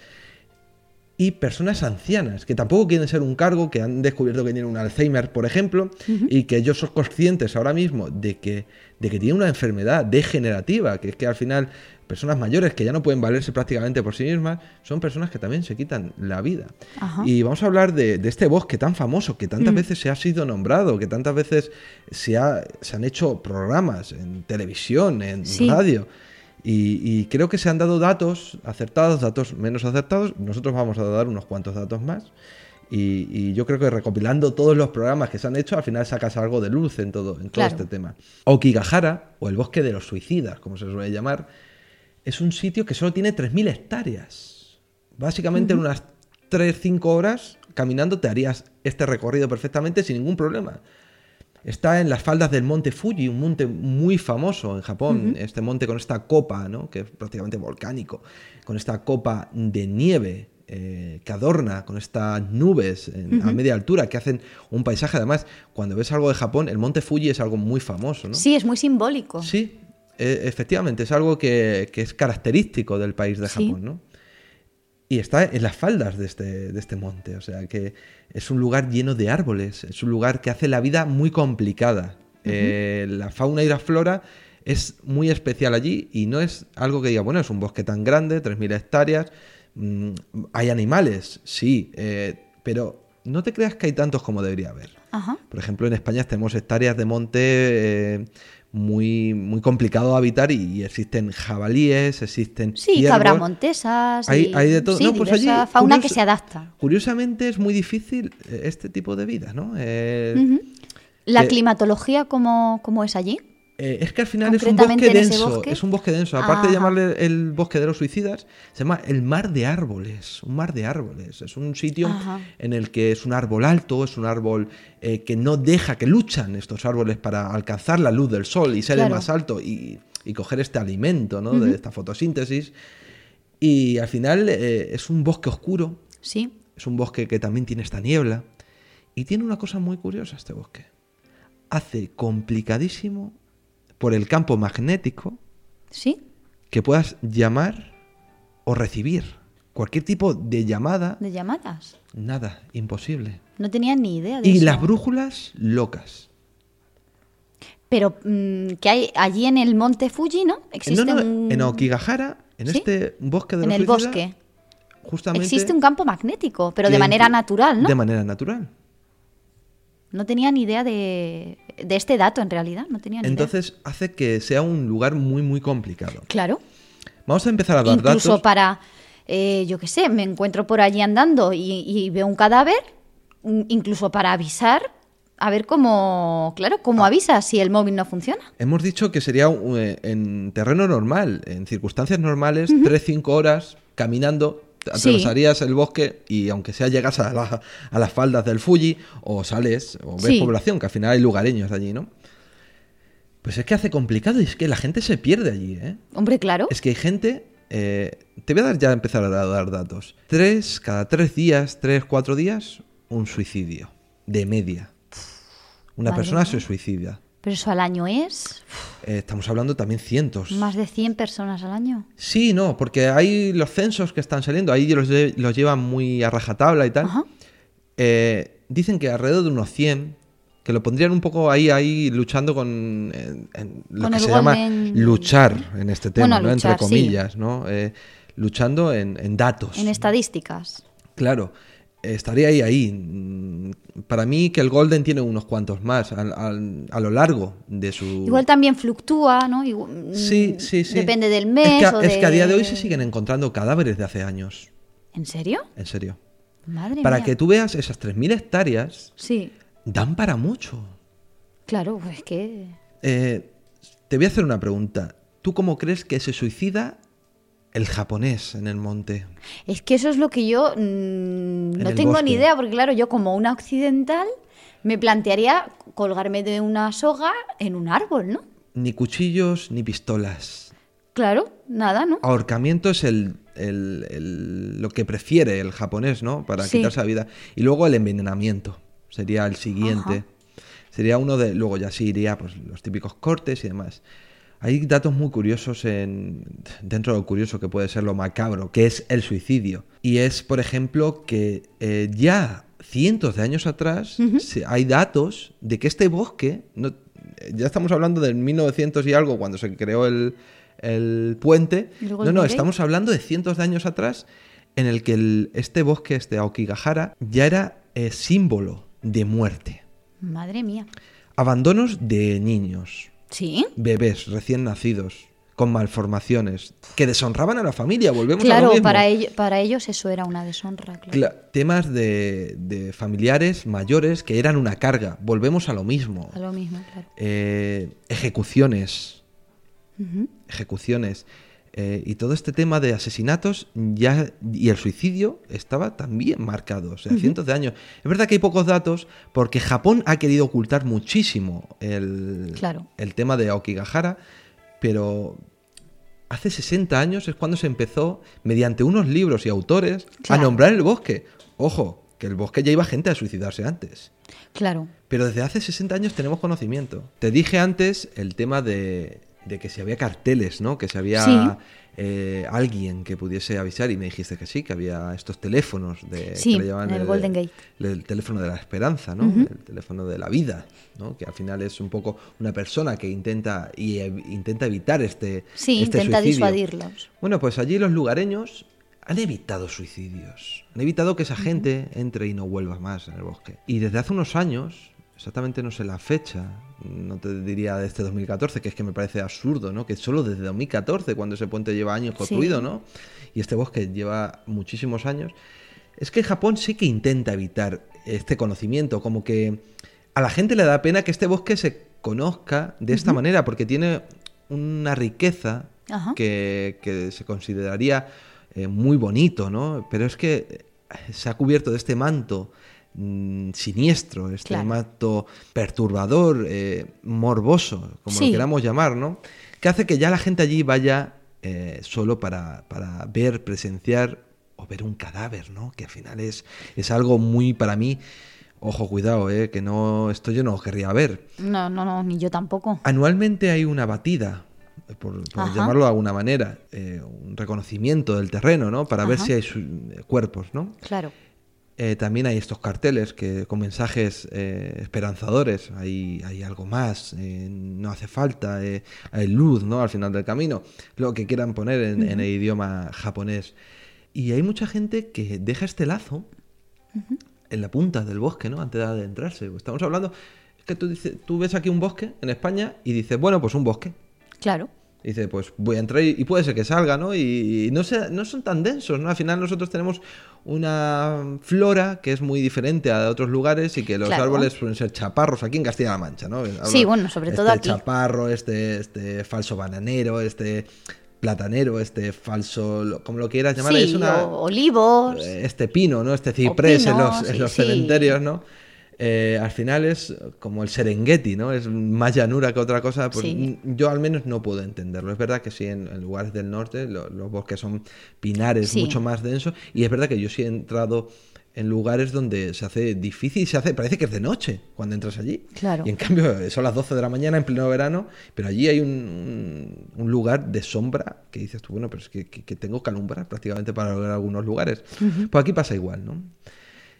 Y personas ancianas, que tampoco quieren ser un cargo, que han descubierto que tienen un Alzheimer, por ejemplo, y que ellos son conscientes ahora mismo de que, de que tienen una enfermedad degenerativa, que es que al final personas mayores que ya no pueden valerse prácticamente por sí mismas, son personas que también se quitan la vida. Ajá. Y vamos a hablar de, de este bosque tan famoso, que tantas Mm. veces se ha sido nombrado, que tantas veces se, ha- se han hecho programas en televisión, en Sí. radio. Y, y creo que se han dado datos acertados, datos menos acertados. Nosotros vamos a dar unos cuantos datos más. Y, y yo creo que recopilando todos los programas que se han hecho, al final sacas algo de luz en todo, en todo Claro. este tema. Okigahara, o el bosque de los suicidas, como se suele llamar, es un sitio que solo tiene 3.000 hectáreas. Básicamente en unas 3-5 horas caminando te harías este recorrido perfectamente sin ningún problema. Está en las faldas del monte Fuji, un monte muy famoso en Japón, este monte con esta copa, ¿no? que es prácticamente volcánico, con esta copa de nieve eh, que adorna con estas nubes en- a media altura que hacen un paisaje. Además, cuando ves algo de Japón, el monte Fuji es algo muy famoso. ¿no? Sí, es muy simbólico. Sí, e- efectivamente, es algo que, que es característico del país de Sí. Japón, ¿no? Y está en las faldas de este, de este monte, o sea que es un lugar lleno de árboles, es un lugar que hace la vida muy complicada. Eh, la fauna y la flora es muy especial allí y no es algo que diga, bueno, es un bosque tan grande, 3.000 hectáreas, mm, hay animales, sí, eh, pero no te creas que hay tantos como debería haber. Ajá. Por ejemplo, en España tenemos hectáreas de monte eh, muy, muy complicado de habitar y, y existen jabalíes, existen Sí, ciervos. cabramontesas. Hay- y- hay de todo. Sí, No, pues allí, fauna curioso- que se adapta. Curiosamente es muy difícil eh, este tipo de vida, ¿no? Eh. ¿La climatología cómo, cómo es allí? Eh, es que al final es un bosque denso, bosque. es un bosque denso. Aparte de llamarle el bosque de los suicidas, se llama el mar de árboles, un mar de árboles. Es un sitio Ajá. en el que es un árbol alto, es un árbol eh, que no deja, que luchan estos árboles para alcanzar la luz del sol y ser el más alto y, y coger este alimento, ¿no? De esta fotosíntesis. Y al final eh, es un bosque oscuro, Sí. es un bosque que también tiene esta niebla. Y tiene una cosa muy curiosa este bosque. Hace complicadísimo por el campo magnético Sí. que puedas llamar o recibir. Cualquier tipo de llamada, De llamadas. nada, imposible. No tenía ni idea de Y eso. las brújulas locas. Pero mm, que hay allí en el monte Fuji, ¿no? Existe No, no, un... En Okigahara, en ¿Sí? este bosque de en los el suicidas, bosque. justamente Existe un campo magnético, pero de manera natural, ¿no? De manera natural. No tenía ni idea de, de este dato en realidad. No tenía ni idea. Entonces hace que sea un lugar muy, muy complicado. Claro. Vamos a empezar a dar Incluso datos. para, eh, yo qué sé, me encuentro por allí andando y, y veo un cadáver, incluso para avisar, a ver cómo, claro, Ah. cómo avisa si el móvil no funciona. Hemos dicho que sería eh, en terreno normal, en circunstancias normales, 3-5 horas caminando, atravesarías el bosque y aunque sea llegas a, la- a las faldas del Fuji o sales o ves Sí. población, que al final hay lugareños allí, ¿no? Pues es que hace complicado y es que la gente se pierde allí, ¿eh? Hombre, claro. Es que hay gente eh, te voy a dar ya empezar a dar datos. Tres, cada tres días, tres, cuatro días, un suicidio. De media. Una Madre persona mía. se suicida. Pero eso al año es Eh, estamos hablando también cientos. más de 100 personas al año. Sí, no, porque hay los censos que están saliendo, ahí los, los llevan muy a rajatabla y tal. Ajá. Eh, dicen que alrededor de unos 100, que lo pondrían un poco ahí, ahí luchando con en- en lo Con que se llama luchar en este tema, Bueno, ¿no? luchar, Entre sí. comillas, ¿no? Eh, luchando en datos. En estadísticas. Claro, estaría ahí, ahí. Para mí que el Golden tiene unos cuantos más a lo largo de su... Igual también fluctúa, ¿no? Sí, sí, sí. Depende del Es mes. o es que a día de hoy se siguen encontrando cadáveres de hace años, ¿En serio? en serio. Madre Para mía. que tú veas esas 3.000 hectáreas, Sí, dan para mucho. claro, pues que. Eh, te voy a hacer una pregunta. ¿Tú cómo crees que se suicida el japonés en el monte? Es que eso es lo que yo mm, no tengo bosque. ni idea, porque claro, yo como una occidental me plantearía colgarme de una soga en un árbol, ¿no? Ni cuchillos ni pistolas. Claro, nada, ¿no? Ahorcamiento es el, el- el- lo que prefiere el japonés, ¿no? Para Sí. quitarse la vida. Y luego el envenenamiento sería el siguiente. Ajá. Sería uno de. Luego ya sí iría pues, los típicos cortes y demás. Hay datos muy curiosos en, dentro de lo curioso que puede ser lo macabro, que es el suicidio. Y es, por ejemplo, que eh, ya cientos de años atrás se- hay datos de que este bosque, no- ya estamos hablando del 1900 y algo, cuando se creó el, el puente, no, no, estamos hablando de cientos de años atrás en el que el- este bosque, este Aokigahara, ya era eh, símbolo de muerte. Madre mía. Abandonos de niños, Sí. bebés recién nacidos, con malformaciones, que deshonraban a la familia, volvemos a lo Claro, mismo. para, ello- para ellos eso era una deshonra, claro. Cla- temas de, de familiares mayores que eran una carga, volvemos a lo mismo. A lo mismo, claro. Eh, ejecuciones, ejecuciones. Eh, y todo este tema de asesinatos ya y el suicidio estaba también marcado, o sea, cientos de años. Es verdad que hay pocos datos porque Japón ha querido ocultar muchísimo el, Claro. el tema de Aokigahara, pero hace 60 años es cuando se empezó, mediante unos libros y autores, Claro. a nombrar el bosque. Ojo, que el bosque ya iba gente a suicidarse antes. Claro. Pero desde hace 60 años tenemos conocimiento. Te dije antes el tema de, de que si había carteles, ¿no? Que si había Sí. eh, alguien que pudiese avisar y me dijiste que sí, que había estos teléfonos de Sí, que le llaman en el Golden Gate. el teléfono de la esperanza, ¿no? El teléfono de la vida, ¿no? Que al final es un poco una persona que intenta y intenta evitar este Sí, este intenta suicidio. disuadirlos. Bueno, pues allí los lugareños han evitado suicidios. Han evitado que esa gente entre y no vuelva más en el bosque. Y desde hace unos años, exactamente no sé la fecha, no te diría de este 2014, que es que me parece absurdo, ¿no? Que solo desde 2014, cuando ese puente lleva años construido, Sí. ¿no? Y este bosque lleva muchísimos años. Es que Japón sí que intenta evitar este conocimiento, como que a la gente le da pena que este bosque se conozca de esta manera, porque tiene una riqueza que, que se consideraría eh, muy bonito, ¿no? Pero es que se ha cubierto de este manto mm, siniestro, este Claro. manto perturbador, eh, morboso, como Sí. lo queramos llamar, ¿no? Que hace que ya la gente allí vaya eh, solo para, para ver, presenciar o ver un cadáver, ¿no? Que al final es, es algo muy para mí. Ojo, cuidado, eh, que no esto yo no lo querría ver. No, no, no, ni yo tampoco. Anualmente hay una batida, por, llamarlo de alguna manera, eh, un reconocimiento del terreno, ¿no? Para ver si hay su- cuerpos, ¿no? Claro. Eh, también hay estos carteles que con mensajes eh, esperanzadores. Hay, hay algo más, eh, no hace falta, hay luz, ¿no? Al final del camino. Lo que quieran poner en, en el idioma japonés. Y hay mucha gente que deja este lazo en la punta del bosque, ¿no? Antes de adentrarse. Estamos hablando. Es que tú, dices, tú ves aquí un bosque en España y dices, bueno, pues un bosque. Claro. Y dice, pues voy a entrar y, y puede ser que salga, ¿no? Y, y no, no son tan densos, ¿no? Al final nosotros tenemos una flora que es muy diferente a de otros lugares y que los Claro. árboles suelen ser chaparros aquí en Castilla-La Mancha, ¿no? Hablo- Sí, bueno, sobre todo este aquí. chaparro, este, este falso bananero, este platanero, este falso, como lo quieras llamar, sí, es una, olivos. eh, este pino, ¿no? Este ciprés en los, en los sí. cementerios, ¿no? Eh, al final es como el Serengeti, ¿no? Es más llanura que otra cosa. Pues Sí. yo al menos no puedo entenderlo. Es verdad que sí, en, en lugares del norte lo- los bosques son pinares Sí. mucho más densos. Y es verdad que yo sí he entrado en lugares donde se hace difícil, se hace, parece que es de noche cuando entras allí. Claro. Y en cambio son las 12 de la mañana en pleno verano, pero allí hay un, un- lugar de sombra que dices tú, bueno, pero es que, que- que tengo que alumbrar prácticamente para lograr algunos lugares. Pues aquí pasa igual, ¿no?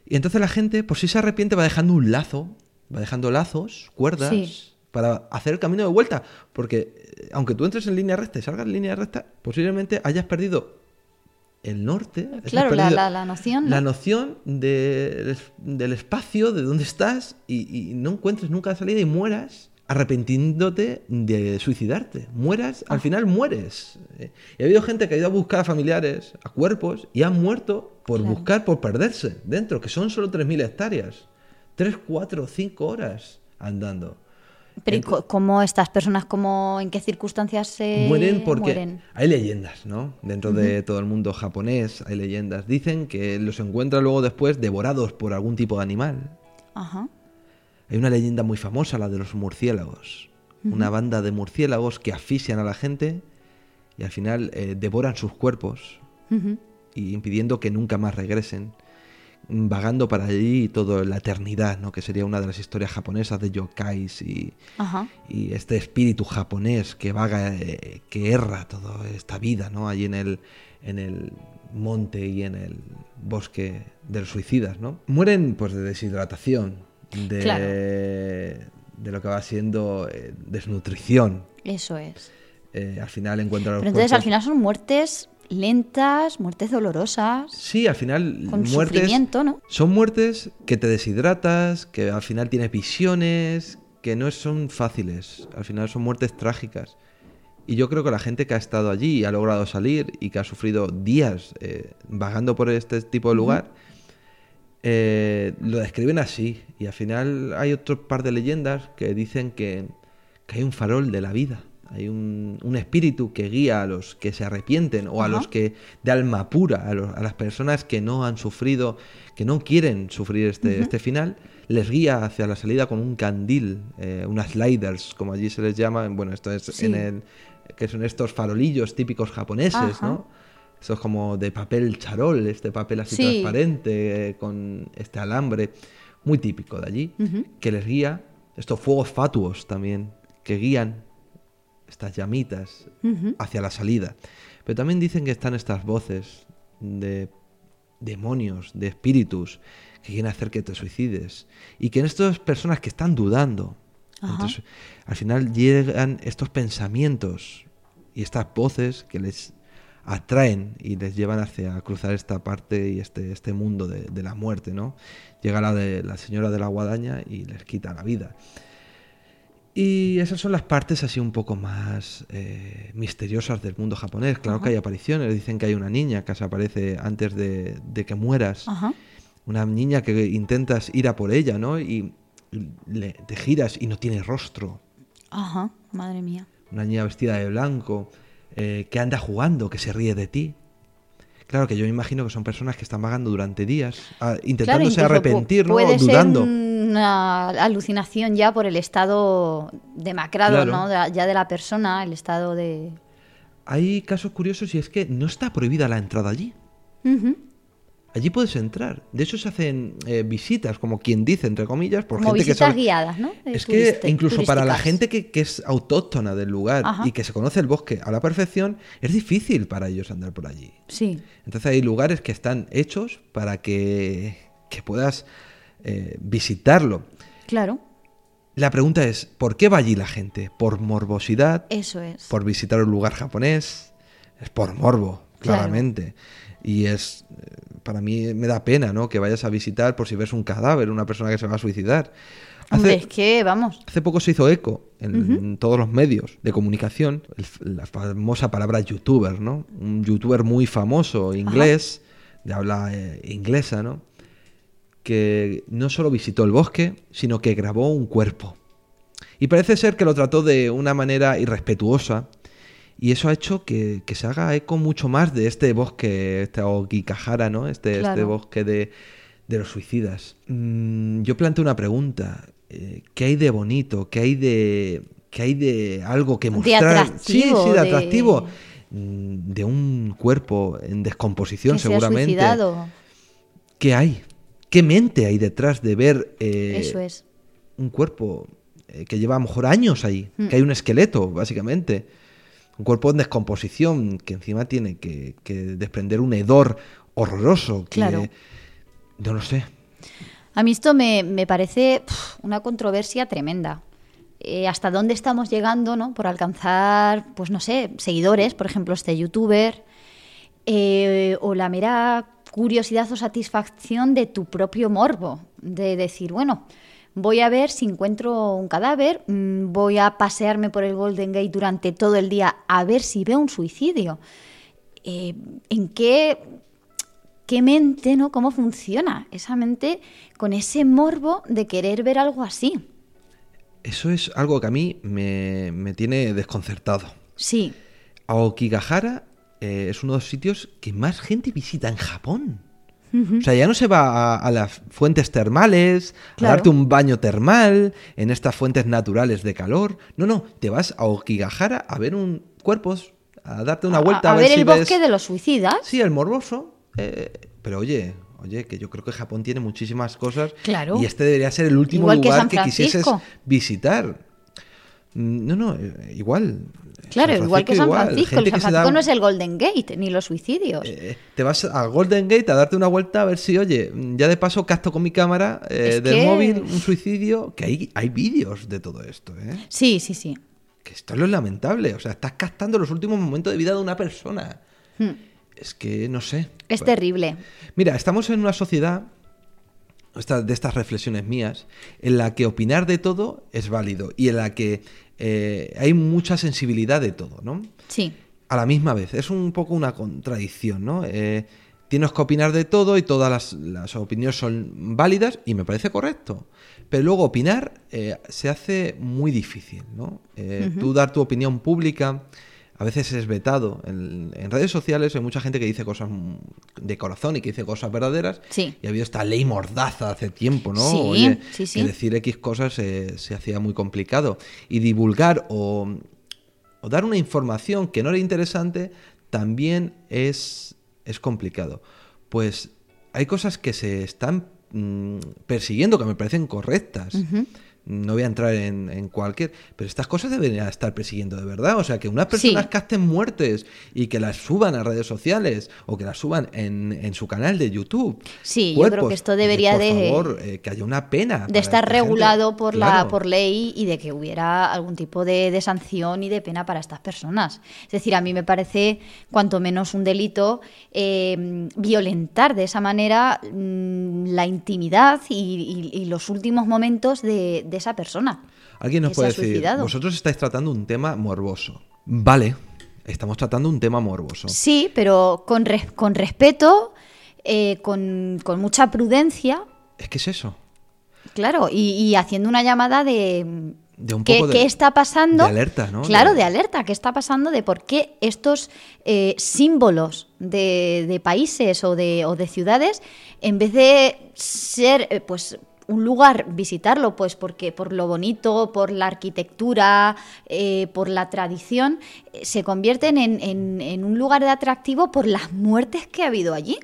Y entonces la gente, por si se arrepiente, va dejando un lazo, va dejando lazos, cuerdas, Sí. para hacer el camino de vuelta. Porque eh, aunque tú entres en línea recta y salgas en línea recta, posiblemente hayas perdido el norte. Claro, la, la- la noción. ¿no? la noción de- del espacio, de dónde estás, y, y no encuentres nunca la salida y mueras arrepintiéndote de suicidarte. Mueras, Ah. al final mueres. Eh, Y ha habido gente que ha ido a buscar a familiares, a cuerpos, y han muerto por Claro. buscar, por perderse dentro, que son solo 3.000 hectáreas. 3, 4, 5 horas andando. Pero ¿y co- ¿cómo estas personas, cómo, en qué circunstancias se mueren porque mueren? hay leyendas, ¿no? Dentro de todo el mundo japonés hay leyendas. Dicen que los encuentran luego después devorados por algún tipo de animal. Ajá. Hay una leyenda muy famosa, la de los murciélagos. Una banda de murciélagos que asfixian a la gente y al final eh, devoran sus cuerpos. Y impidiendo que nunca más regresen, vagando para allí toda la eternidad, ¿no? Que sería una de las historias japonesas de yokais y, y este espíritu japonés que vaga, eh, que erra toda esta vida, ¿no? Allí en el, en el monte y en el bosque de los suicidas, ¿no? Mueren pues de deshidratación, de, Claro. de lo que va siendo eh, desnutrición. Eso es. Eh, al final encuentran los Pero entonces al final son muertes lentas, muertes dolorosas, Sí, al final con muertes sufrimiento, ¿no? son muertes que te deshidratas, que al final tienes visiones, que no son fáciles, al final son muertes trágicas. Y yo creo que la gente que ha estado allí y ha logrado salir y que ha sufrido días eh, vagando por este tipo de lugar, eh, lo describen así. Y al final hay otro par de leyendas que dicen que, que hay un farol de la vida. Hay un, un espíritu que guía a los que se arrepienten o a los que de alma pura, a, los- a las personas que no han sufrido, que no quieren sufrir este, este final, les guía hacia la salida con un candil, eh, unas sliders, como allí se les llama. Bueno, esto es Sí. en el que son estos farolillos típicos japoneses, Ajá. ¿no? Eso es como de papel charol, este papel así Sí. transparente, eh, con este alambre, muy típico de allí, que les guía, estos fuegos fatuos también, que guían estas llamitas hacia la salida. Pero también dicen que están estas voces de demonios, de espíritus, que quieren hacer que te suicides. Y que en estas personas que están dudando, entonces, al final llegan estos pensamientos y estas voces que les atraen y les llevan hacia cruzar esta parte y este, este mundo de, de la muerte, ¿no? Llega la de la señora de la guadaña y les quita la vida. Y esas son las partes así un poco más eh, misteriosas del mundo japonés. Claro que hay apariciones, dicen que hay una niña que se aparece antes de, de que mueras. Ajá. Una niña que intentas ir a por ella, ¿no? Y le- te giras y no tiene rostro. Ajá. Madre mía. Una niña vestida de blanco, eh, que anda jugando, que se ríe de ti. Claro que yo me imagino que son personas que están vagando durante días, ah, intentándose arrepentir, ¿no? Dudando. ser una alucinación ya por el estado demacrado, Claro. ¿no? De- ya de la persona, el estado de... Hay casos curiosos y es que no está prohibida la entrada allí. Allí puedes entrar. De hecho, se hacen eh, visitas, como quien dice, entre comillas, por Como gente que visitas sabe- guiadas, ¿no? Es que incluso para la gente que, que es autóctona del lugar Ajá. y que se conoce el bosque a la perfección, es difícil para ellos andar por allí. Sí. Entonces hay lugares que están hechos para que, que puedas eh, visitarlo. Claro. La pregunta es, ¿por qué va allí la gente? ¿Por morbosidad? Eso es. ¿Por visitar un lugar japonés? Es por morbo, Claro. claramente. Y es, eh, para mí me da pena, ¿no? Que vayas a visitar por si ves un cadáver, una persona que se va a suicidar. Hombre, Hace, es que, vamos, hace poco se hizo eco en, en todos los medios de comunicación el- la famosa palabra youtuber, ¿no? Un youtuber muy famoso, inglés, de habla eh, inglesa, ¿no? Que no solo visitó el bosque, sino que grabó un cuerpo. Y parece ser que lo trató de una manera irrespetuosa. Y eso ha hecho que, que se haga eco mucho más de este bosque, este Okigahara, ¿no? Este, este bosque de, de los suicidas. Mm, yo planteo una pregunta. eh, ¿Qué hay de bonito? ¿Qué hay de, qué hay de algo que De mostrar? atractivo, sí, sí, de atractivo. Mm, De un cuerpo en descomposición, que se ha seguramente. suicidado. ¿Qué hay? ¿Qué mente hay detrás de ver eh, Eso es. un cuerpo eh, que lleva a lo mejor años ahí? Mm. Que hay un esqueleto, básicamente. Un cuerpo en descomposición que encima tiene que, que desprender un hedor horroroso. Que, Claro. No lo sé. A mí esto me, me parece una controversia tremenda. Eh, ¿Hasta dónde estamos llegando, no? Por alcanzar, pues no sé, seguidores, por ejemplo, este youtuber, eh, o la mera curiosidad o satisfacción de tu propio morbo, de decir, bueno, voy a ver si encuentro un cadáver, mm, voy a pasearme por el Golden Gate durante todo el día a ver si veo un suicidio. Eh, ¿En qué qué mente, ¿no? ¿Cómo funciona esa mente con ese morbo de querer ver algo así? Eso es algo que a mí me, me tiene desconcertado. Sí, Aokigahara eh, es uno de los sitios que más gente visita en Japón. O sea, ya no se va a, a las fuentes termales, Claro. a darte un baño termal en estas fuentes naturales de calor. No, no, te vas a Okigahara a ver un cuerpos, a darte una a, vuelta a a, ver, ver si el ves- bosque de los suicidas. Sí, el morboso. eh, pero oye, oye, que yo creo que Japón tiene muchísimas cosas. Claro. Y este debería ser el último Igual que lugar San que, quisieses visitar. Mm, No, no, eh, igual. Claro, igual que San Francisco. El San da Francisco no es el Golden Gate, ni los suicidios. eh, te vas a Golden Gate a darte una vuelta a ver si, oye, ya de paso capto con mi cámara eh, del que- móvil un suicidio, que hay, hay vídeos de todo esto, ¿eh? Sí, sí, sí. Que esto es lo lamentable, o sea, estás captando los últimos momentos de vida de una persona. Hmm. Es que, no sé. Es Bueno, terrible. Mira, estamos en una sociedad, esta- de estas reflexiones mías, en la que opinar de todo es válido y en la que eh, hay mucha sensibilidad de todo, ¿no? Sí. a la misma vez. Es un poco una contradicción, ¿no? Eh, tienes que opinar de todo y todas las, las opiniones son válidas y me parece correcto. Pero luego opinar eh, se hace muy difícil, ¿no? Eh, Tú dar tu opinión pública a veces es vetado. En, en redes sociales hay mucha gente que dice cosas de corazón y que dice cosas verdaderas. Sí. Y ha habido esta ley mordaza hace tiempo, ¿no? Sí, Oye, sí, sí. que decir X cosas eh, se hacía muy complicado. Y divulgar o, o dar una información que no era interesante también es, es complicado. Pues hay cosas que se están mm, persiguiendo que me parecen correctas. No voy a entrar en, en cualquier... Pero estas cosas deberían estar persiguiendo de verdad. O sea, que unas personas Sí. capten muertes y que las suban a redes sociales o que las suban en, en su canal de YouTube. Sí, yo creo que esto debería por de- eh, que haya una pena. de estar gente. regulado por la por ley y de que hubiera algún tipo de, de sanción y de pena para estas personas. Es decir, a mí me parece cuanto menos un delito eh, violentar de esa manera mm, la intimidad y, y- y los últimos momentos de, de esa persona. Alguien nos que puede decir, suicidado. vosotros estáis tratando un tema morboso. Vale, estamos tratando un tema morboso. Sí, pero con, res- con respeto, eh, con, con mucha prudencia, Es que es eso. claro, y, y haciendo una llamada de... De un ¿Qué, poco de- qué está pasando? de alerta, ¿no? Claro, De- alerta. ¿Qué está pasando? De por qué estos eh, símbolos de, de países o de, o de ciudades, en vez de ser, eh, pues un lugar visitarlo pues porque por lo bonito por la arquitectura eh, por la tradición se convierten en, en- en un lugar de atractivo por las muertes que ha habido allí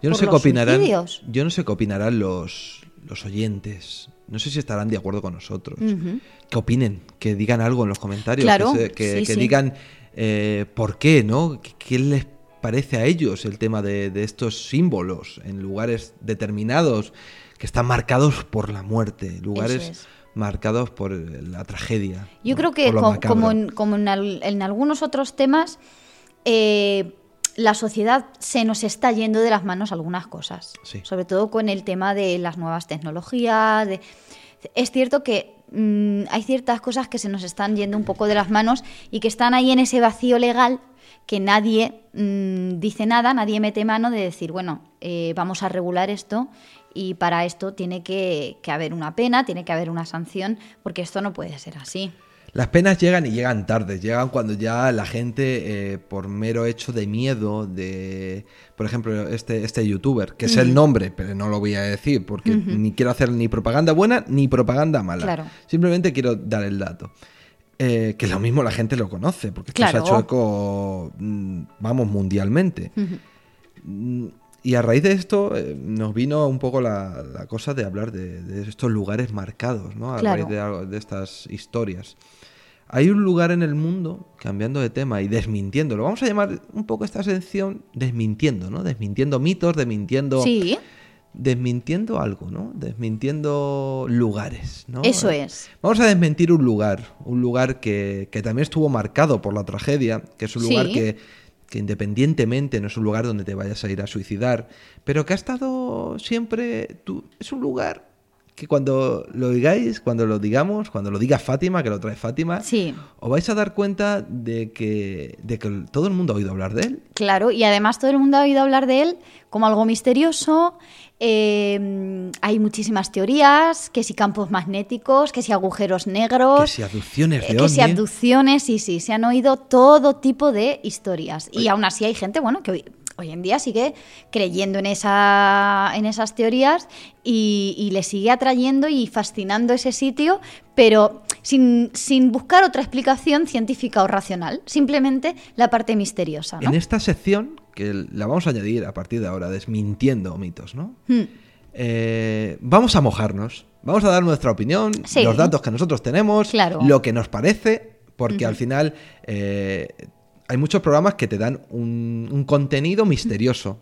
Yo no por sé qué opinarán. suicidios. Yo no sé qué opinarán los, los oyentes. No sé si estarán de acuerdo con nosotros. Ujú. Que opinen, que digan algo en los comentarios, Claro, que, se- que- sí, que sí. digan eh, por qué, ¿no? ¿Qué, qué les parece a ellos el tema de, de estos símbolos en lugares determinados que están marcados por la muerte, lugares es. marcados por la tragedia. Yo ¿no? creo que como, en, como en, al- en algunos otros temas, eh, la sociedad se nos está yendo de las manos algunas cosas. Sí. Sobre todo con el tema de las nuevas tecnologías. de- Es cierto que mm, hay ciertas cosas que se nos están yendo un poco de las manos y que están ahí en ese vacío legal que nadie mm, dice nada, nadie mete mano de decir, bueno, eh, vamos a regular esto y para esto tiene que, que haber una pena, tiene que haber una sanción, porque esto no puede ser así. Las penas llegan y llegan tarde, llegan cuando ya la gente, eh, por mero hecho de miedo, de, por ejemplo, este, este youtuber, que es el nombre, pero no lo voy a decir, porque ni quiero hacer ni propaganda buena ni propaganda mala. Claro. Simplemente quiero dar el dato. Eh, que lo mismo la gente lo conoce, porque esto se Claro. ha hecho eco, mm, vamos, mundialmente. Y a raíz de esto eh, nos vino un poco la, la cosa de hablar de, de estos lugares marcados, ¿no? A Claro. raíz de, de estas historias. Hay un lugar en el mundo, cambiando de tema y desmintiendo, lo vamos a llamar un poco esta sección desmintiendo, ¿no? Desmintiendo mitos, desmintiendo, Sí, desmintiendo algo, ¿no? Desmintiendo lugares, ¿no? eso es. Vamos a desmentir un lugar, un lugar que, que también estuvo marcado por la tragedia, que es un lugar Sí. que, que independientemente no es un lugar donde te vayas a ir a suicidar, pero que ha estado siempre, tú, es un lugar que cuando lo digáis, cuando lo digamos, cuando lo diga Fátima, que lo trae Fátima, Sí. os vais a dar cuenta de que, de que todo el mundo ha oído hablar de él. Claro, y además todo el mundo ha oído hablar de él como algo misterioso. eh, hay muchísimas teorías, que si campos magnéticos, que si agujeros negros, Que si abducciones de eh, que si abducciones, sí, sí, se han oído todo tipo de historias. Y aún así hay gente, bueno, que hoy, en día sigue creyendo en, esa, en esas teorías y, y le sigue atrayendo y fascinando ese sitio, pero sin, sin buscar otra explicación científica o racional, simplemente la parte misteriosa. ¿no? En esta sección, que la vamos a añadir a partir de ahora, desmintiendo mitos, ¿no? Hmm. Eh, vamos a mojarnos, vamos a dar nuestra opinión, Sí. los datos que nosotros tenemos, Claro. lo que nos parece, porque al final eh, hay muchos programas que te dan un, un contenido misterioso.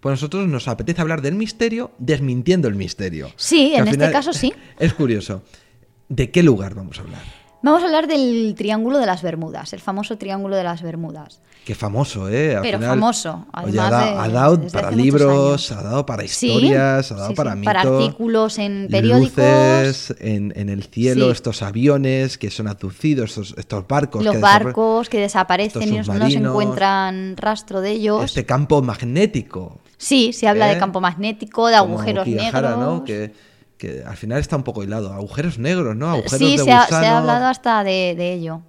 Pues a nosotros nos apetece hablar del misterio desmintiendo el misterio. Sí, en este caso sí. Es curioso. ¿De qué lugar vamos a hablar? Vamos a hablar del Triángulo de las Bermudas, el famoso Triángulo de las Bermudas. Qué famoso, ¿eh? Al Pero final, famoso, ha, da- dado para libros, ha dado para Sí, historias, ha dado sí, para sí, mitos. para artículos en periódicos. Luces en, en el cielo, Sí. estos aviones que son abducidos, estos, estos barcos. Los que barcos que desaparecen y no- se encuentran rastro de ellos. Este campo magnético. Sí, se habla ¿eh? de campo magnético, de como agujeros negros. ¿no? Que, que al final está un poco hilado. Agujeros negros, ¿no? Agujeros sí, de se ha, se ha hablado hasta de, de ello.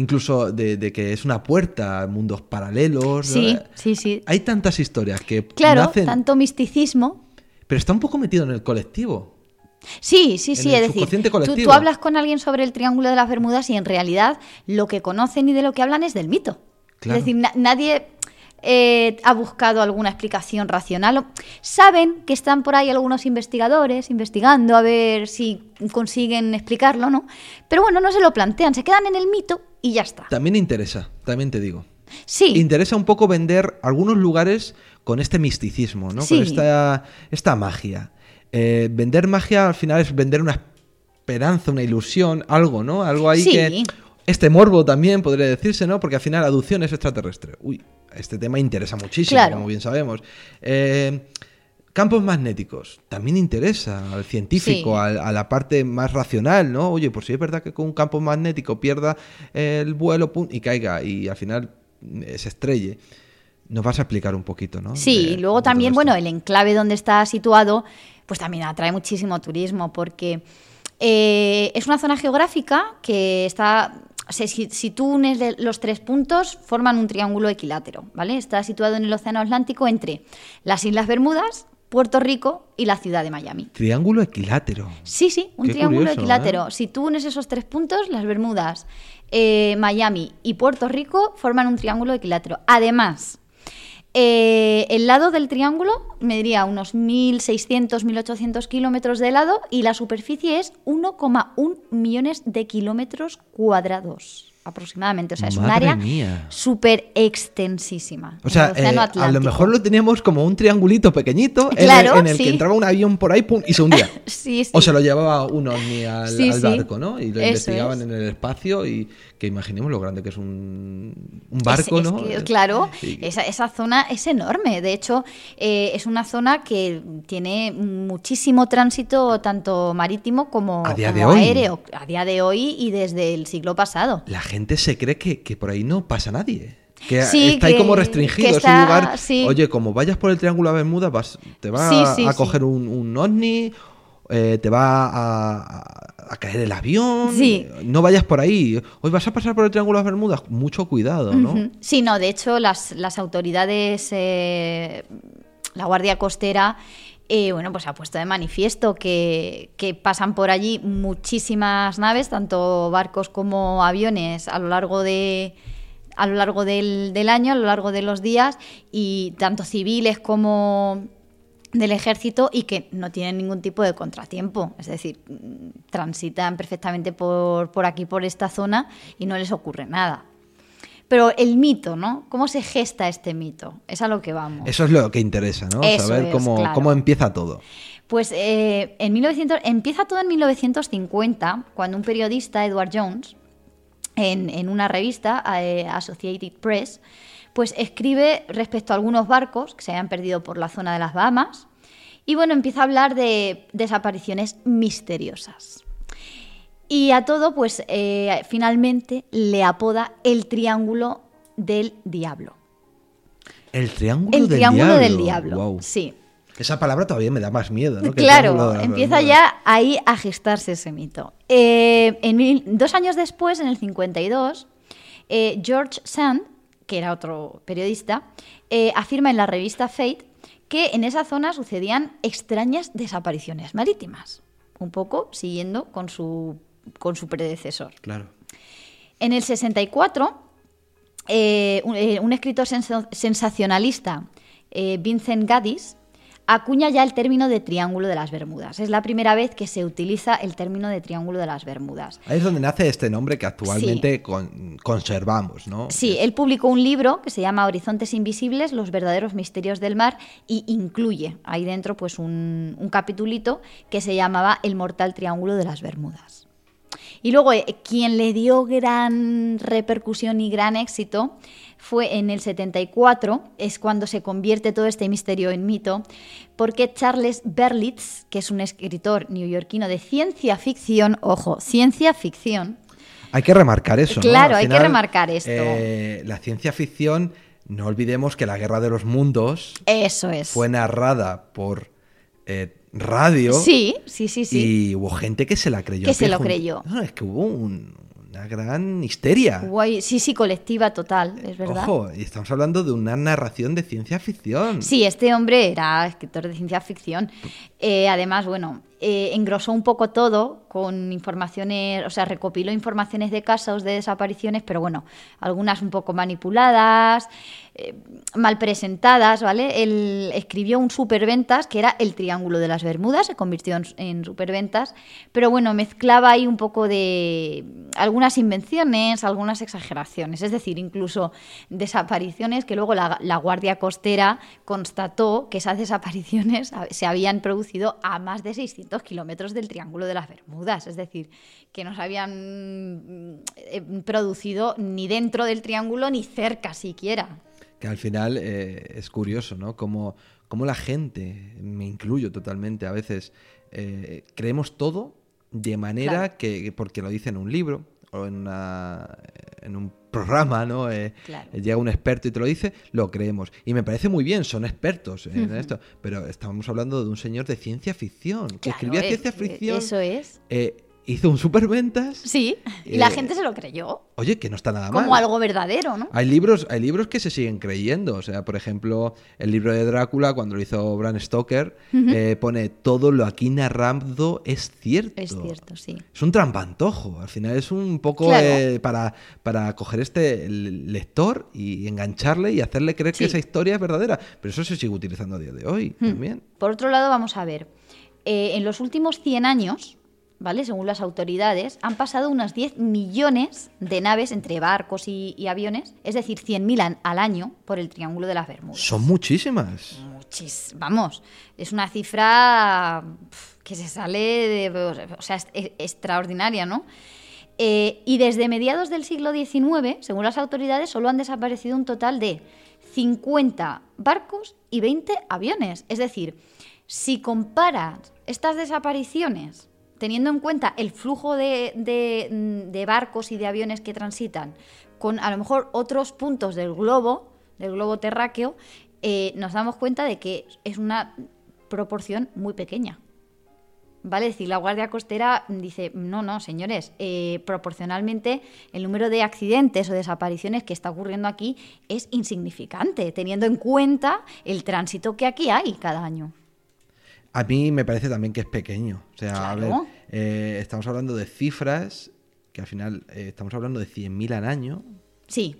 Incluso de, de que es una puerta a mundos paralelos. ¿no? Sí, sí, sí. Hay tantas historias que Claro, nacen, tanto misticismo. pero está un poco metido en el colectivo. Sí, sí, sí, es decir, tú, tú hablas con alguien sobre el Triángulo de las Bermudas y en realidad lo que conocen y de lo que hablan es del mito. Claro. Es decir, na- nadie eh, ha buscado alguna explicación racional. Saben que están por ahí algunos investigadores investigando a ver si consiguen explicarlo, ¿no? Pero bueno, no se lo plantean, se quedan en el mito y ya está. También interesa, también te digo. Sí, Interesa un poco vender algunos lugares con este misticismo, ¿no? Sí. Con esta, esta magia. Eh, vender magia al final es vender una esperanza, una ilusión, algo, ¿no? Algo ahí Sí. que... Este morbo también podría decirse, ¿no? Porque al final adopción es extraterrestre. Uy, este tema interesa muchísimo, Claro. como bien sabemos. Eh, campos magnéticos también interesa al científico, Sí. al- a, la parte más racional, ¿no? Oye, pues si es verdad que con un campo magnético pierda el vuelo pum, y caiga y al final se estrelle. Nos vas a explicar un poquito, ¿no? Sí, De- y luego también, bueno, el enclave donde está situado, pues también atrae muchísimo turismo, porque eh, es una zona geográfica que está. si, si tú unes los tres puntos, forman un triángulo equilátero, ¿vale? Está situado en el Océano Atlántico entre las Islas Bermudas, Puerto Rico y la ciudad de Miami. Triángulo equilátero. Sí, sí, un Qué triángulo curioso, equilátero. ¿eh? Si tú unes esos tres puntos, las Bermudas, eh, Miami y Puerto Rico forman un triángulo equilátero. Además, eh, el lado del triángulo mediría unos 1.600, 1.800 kilómetros de lado y la superficie es 1,1 millones de kilómetros cuadrados aproximadamente. O sea, es un área súper extensísima. O sea, eh, a lo mejor lo teníamos como un triangulito pequeñito en el- Claro, en el, sí. que entraba un avión por ahí pum, y se hundía. Sí, sí. O se lo llevaba un ovni al, barco, ¿no? Y lo Eso investigaban es. en el espacio y que imaginemos lo grande que es un, un barco, Es- es ¿no? que, claro, esa, esa zona es enorme. De hecho, eh, es una zona que tiene muchísimo tránsito, tanto marítimo como, A día como de hoy. aéreo, a día de hoy y desde el siglo pasado. La gente se cree que, que por ahí no pasa nadie. Que Sí, está ahí que- como restringido. es un lugar. sí. Oye, como vayas por el Triángulo de Bermuda, vas, te va Sí, a- coger un, un ovni, eh, te va a, a a caer el avión. Sí. No vayas por ahí. Hoy vas a pasar por el Triángulo de las Bermudas. Mucho cuidado, ¿no? Sí, no, de hecho las, las autoridades, eh, la Guardia Costera, eh, bueno, pues ha puesto de manifiesto que, pasan por allí muchísimas naves, tanto barcos como aviones, a lo largo de a lo largo del, del año, a lo largo de los días, y tanto civiles como del ejército y que no tienen ningún tipo de contratiempo. Es decir, mm, transitan perfectamente por, por aquí, por esta zona, y no les ocurre nada. Pero el mito, ¿no? ¿Cómo se gesta este mito? Es a lo que vamos. Eso es lo que interesa, ¿no? Eso Saber es, cómo, claro. cómo empieza todo. Pues eh, en 1900, empieza todo en 1950, cuando un periodista, Edward Jones, en, en una revista, eh, Associated Press, pues escribe respecto a algunos barcos que se habían perdido por la zona de las Bahamas y bueno, empieza a hablar de desapariciones misteriosas. Y a todo, pues eh, finalmente le apoda el Triángulo del Diablo. El Triángulo El del Triángulo Diablo. del Diablo. Guau. Sí. Esa palabra todavía me da más miedo, ¿no? Claro, empieza ya ahí a gestarse ese mito. Eh, en mil- dos años después, en el 52, eh, George Sand, que era otro periodista, eh, afirma en la revista Fate que en esa zona sucedían extrañas desapariciones marítimas, un poco siguiendo con su, con su predecesor. Claro. En el 64, eh, un, eh, un escritor sensa- sensacionalista, eh, Vincent Gaddis, acuña ya el término de Triángulo de las Bermudas. Es la primera vez que se utiliza el término de Triángulo de las Bermudas. Ahí es donde nace este nombre que actualmente con- conservamos, ¿no? Sí, él publicó un libro que se llama Horizontes Invisibles, los verdaderos misterios del mar y incluye ahí dentro pues un, un capitulito que se llamaba El mortal triángulo de las Bermudas. Y luego eh, quien le dio gran repercusión y gran éxito fue en el 74, es cuando se convierte todo este misterio en mito, porque Charles Berlitz, que es un escritor neoyorquino de ciencia ficción, ojo, ciencia ficción, Hay que remarcar eso, ¿no? Claro, Al hay que remarcar esto. eh, la ciencia ficción, no olvidemos que la Guerra de los Mundos eso es. fue narrada por eh, radio. Sí, sí, sí, sí. Y hubo gente que se la creyó. Que se lo creyó. No, es que hubo un- una gran histeria. Guay, sí, sí, colectiva total, es verdad. Ojo, y estamos hablando de una narración de ciencia ficción. Sí, este hombre era escritor de ciencia ficción. Eh, además, bueno, eh, engrosó un poco todo con informaciones, o sea, recopiló informaciones de casos de desapariciones, pero bueno, algunas un poco manipuladas, eh, mal presentadas, ¿vale? Él escribió un superventas que era el Triángulo de las Bermudas, se convirtió en, en superventas, pero bueno, mezclaba ahí un poco de algunas invenciones, algunas exageraciones, es decir, incluso desapariciones que luego la, la Guardia Costera constató que esas desapariciones se habían producido a más de 600 kilómetros del Triángulo de las Bermudas, es decir, que no se habían eh, producido ni dentro del Triángulo ni cerca siquiera. Que al final eh, es curioso, ¿no? Como, como la gente, me incluyo totalmente, a veces eh, creemos todo de manera Claro. que, porque lo dice en un libro o en, una- en un programa, ¿no? Eh, Claro. Llega un experto y te lo dice, lo creemos. Y me parece muy bien, son expertos en esto. Pero estamos hablando de un señor de ciencia ficción, que Claro, escribía es- ciencia ficción, Eso es. eh, hizo un superventas. Sí, y la Eh, gente se lo creyó Oye, que no está nada mal. como algo verdadero, ¿no? Hay libros, hay libros que se siguen creyendo. O sea, por ejemplo, el libro de Drácula, cuando lo hizo Bram Stoker, eh, pone todo lo aquí narrado es cierto. Es cierto, sí. Es un trampantojo. Al final es un poco Claro. eh, para, para coger este lector y engancharle y hacerle creer que esa historia es verdadera. Pero eso se sigue utilizando a día de hoy Hmm. también. Por otro lado, vamos a ver, en los últimos 100 años, ¿vale? Según las autoridades, han pasado unos 10 millones de naves entre barcos y, y aviones, es decir, 100.000 an- al año por el Triángulo de las Bermudas. Son muchísimas. Muchis, vamos, es una cifra que se sale de, o sea, es, es- extraordinaria, ¿no? Eh, y desde mediados del siglo XIX, según las autoridades, solo han desaparecido un total de 50 barcos y 20 aviones. Es decir, si comparas estas desapariciones, teniendo en cuenta el flujo de, de- de barcos y de aviones que transitan, con a lo mejor otros puntos del globo, del globo terráqueo, eh, nos damos cuenta de que es una proporción muy pequeña. ¿Vale? Es decir, la Guardia Costera dice, no, no, señores, eh, proporcionalmente el número de accidentes o desapariciones que está ocurriendo aquí es insignificante, teniendo en cuenta el tránsito que aquí hay cada año. A mí me parece también que es pequeño. O sea, a ver, Claro. eh, estamos hablando de cifras que al final eh, estamos hablando de 100.000 al año. Sí,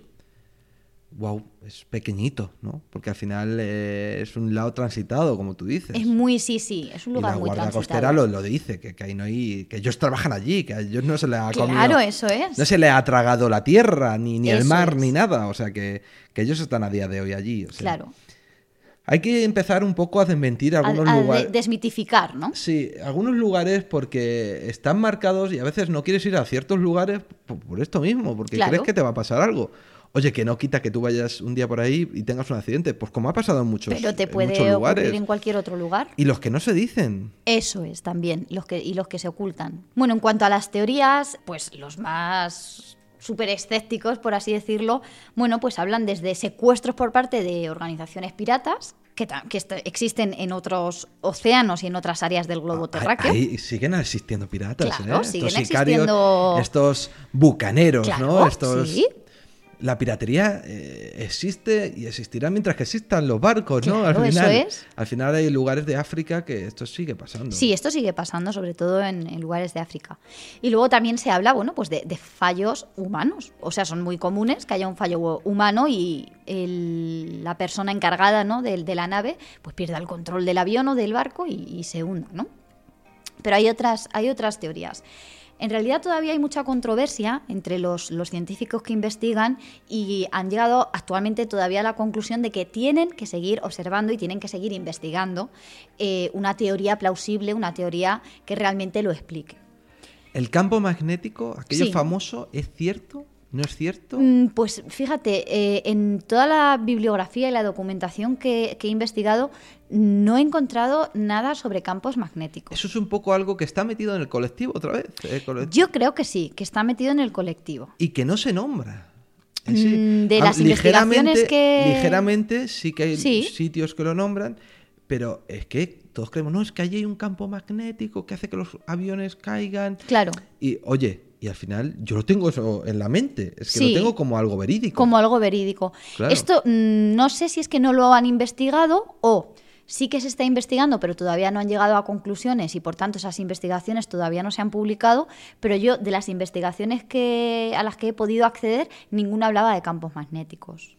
Wow, es pequeñito, ¿no? Porque al final eh, es un lado transitado, como tú dices. es muy, sí, sí, es un y lugar la muy transitado. Costera lo, lo dice, que, que ahí no hay, que ellos trabajan allí, que a ellos no se les ha comido. Claro, eso es. No se le ha tragado la tierra, ni, ni el mar, es. ni nada. O sea, que, que ellos están a día de hoy allí. o sea. Claro. Hay que empezar un poco a desmentir algunos a lugares. desmitificar, ¿no? Sí, algunos lugares porque están marcados y a veces no quieres ir a ciertos lugares por, por esto mismo, porque Claro. crees que te va a pasar algo. Oye, que no quita que tú vayas un día por ahí y tengas un accidente, pues como ha pasado en muchos, Pero te puede lugares. ocurrir en cualquier otro lugar. Y los que no se dicen. Eso es también, los que, y los que se ocultan. Bueno, en cuanto a las teorías, pues los más súper escépticos, por así decirlo, bueno, pues hablan desde secuestros por parte de organizaciones piratas, que, que est- existen en otros océanos y en otras áreas del globo Ah, terráqueo. Ahí siguen existiendo piratas, Claro, ¿eh? siguen estos sicarios, existiendo- estos bucaneros, ¿no? Claro, Estos... sí. La piratería eh, existe y existirá mientras que existan los barcos, ¿no? Claro, al eso final, es. Al final hay lugares de África que esto sigue pasando. Sí, esto sigue pasando, sobre todo en, en lugares de África. Y luego también se habla, bueno, pues de, de fallos humanos. O sea, son muy comunes que haya un fallo humano y el- la persona encargada ¿no? de, de la nave pues pierda el control del avión o del barco y, y se hunda, ¿no? Pero hay otras, hay otras teorías. En realidad todavía hay mucha controversia entre los, los científicos que investigan y han llegado actualmente todavía a la conclusión de que tienen que seguir observando y tienen que seguir investigando eh, una teoría plausible, una teoría que realmente lo explique. ¿El campo magnético, aquello Sí. famoso, es cierto? ¿No es cierto? Mm, Pues fíjate, eh, en toda la bibliografía y la documentación que, que he investigado no he encontrado nada sobre campos magnéticos. Eso es un poco algo que está metido en el colectivo otra vez. colec- Yo creo que sí, que está metido en el colectivo. Y que no se nombra. Mm, de Ah, las ligeramente- investigaciones que- Ligeramente sí que hay Sí. sitios que lo nombran, pero es que todos creemos, no, es que allí hay un campo magnético que hace que los aviones caigan. Claro, Y oye, y al final yo lo tengo eso en la mente, es que Sí. lo tengo como algo verídico. como algo verídico. Claro. Esto mm, no sé si es que no lo han investigado o sí que se está investigando, pero todavía no han llegado a conclusiones y por tanto esas investigaciones todavía no se han publicado, pero yo de las investigaciones que a las que he podido acceder, ninguna hablaba de campos magnéticos.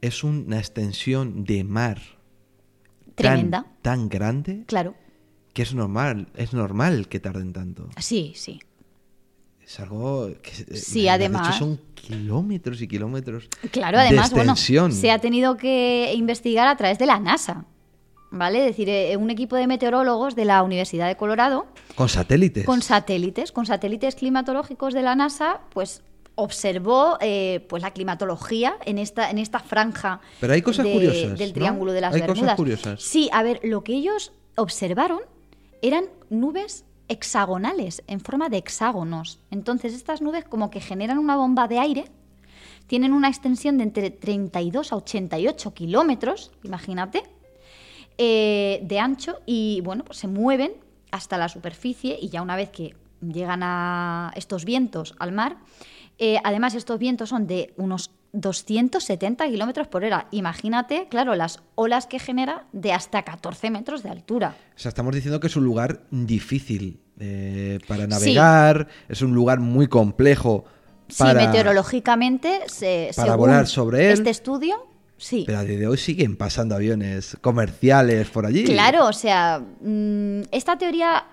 Es una extensión de mar Tremenda. tan grande Claro. que es normal, es normal que tarden tanto. Sí, sí. Es algo que eh, Sí, de además- hecho son kilómetros y kilómetros. Claro, además, de bueno, extensión. se ha tenido que investigar a través de la NASA. ¿Vale? Es decir, eh, un equipo de meteorólogos de la Universidad de Colorado con satélites. con satélites, con satélites climatológicos de la NASA, pues observó eh, pues la climatología en esta en esta franja Pero hay cosas de- curiosas, del ¿no? triángulo de las Hay cosas Bermudas. curiosas. Sí, a ver, lo que ellos observaron eran nubes hexagonales en forma de hexágonos. Entonces estas nubes como que generan una bomba de aire, tienen una extensión de entre 32 a 88 kilómetros, imagínate, eh, de ancho y bueno, pues se mueven hasta la superficie y ya una vez que llegan a estos vientos al mar, eh, además estos vientos son de unos 270 kilómetros por hora. Imagínate, claro, las olas que genera de hasta 14 metros de altura. O sea, estamos diciendo que es un lugar difícil eh, para navegar, es un lugar muy complejo para... Sí, meteorológicamente, se, para según volar sobre él. este estudio, sí. Pero a día de hoy siguen pasando aviones comerciales por allí. Claro, o sea, mm, esta teoría...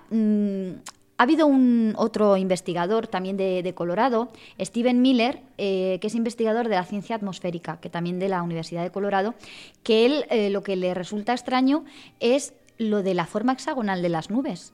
ha habido un otro investigador también de, de Colorado, Steven Miller, eh, que es investigador de la ciencia atmosférica, que también de la Universidad de Colorado, que él eh, lo que le resulta extraño es lo de la forma hexagonal de las nubes.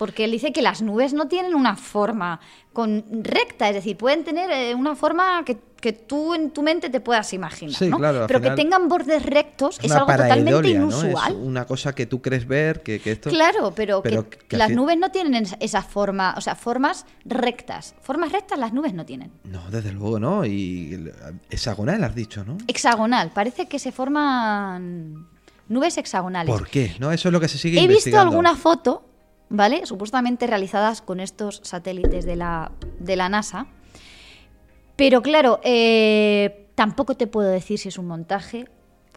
Porque él dice que las nubes no tienen una forma con recta, es decir, pueden tener eh, una forma que, que tú en tu mente te puedas imaginar, Sí, ¿no? claro, Pero que tengan bordes rectos Es algo totalmente inusual. Es una cosa que tú crees ver, que, que esto... Claro, pero, pero que, las nubes no tienen esa- forma, o sea, formas rectas. Formas rectas las nubes no tienen. No, desde luego, ¿no? Y hexagonal has dicho, ¿no? Hexagonal, parece que se forman nubes hexagonales. ¿Por qué? ¿No? Eso es lo que se sigue He visto alguna foto ¿vale? Supuestamente realizadas con estos satélites de la, de la NASA. Pero claro, eh, tampoco te puedo decir si es un montaje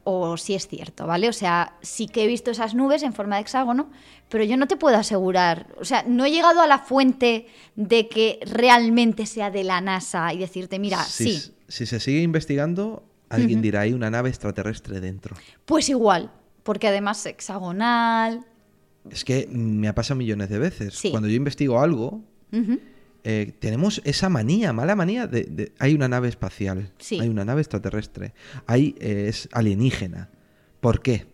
o si es cierto, ¿vale? O sea, sí que he visto esas nubes en forma de hexágono, pero yo no te puedo asegurar, o sea, no he llegado a la fuente de que realmente sea de la NASA y decirte, mira, Si, sí, si se sigue investigando, alguien dirá, hay una nave extraterrestre dentro. pues igual, porque además hexagonal. Es que me ha pasado millones de veces. Sí. Cuando yo investigo algo, eh, tenemos esa manía, mala manía de, de- hay una nave espacial, Sí. hay una nave extraterrestre, hay eh, es alienígena. ¿Por qué?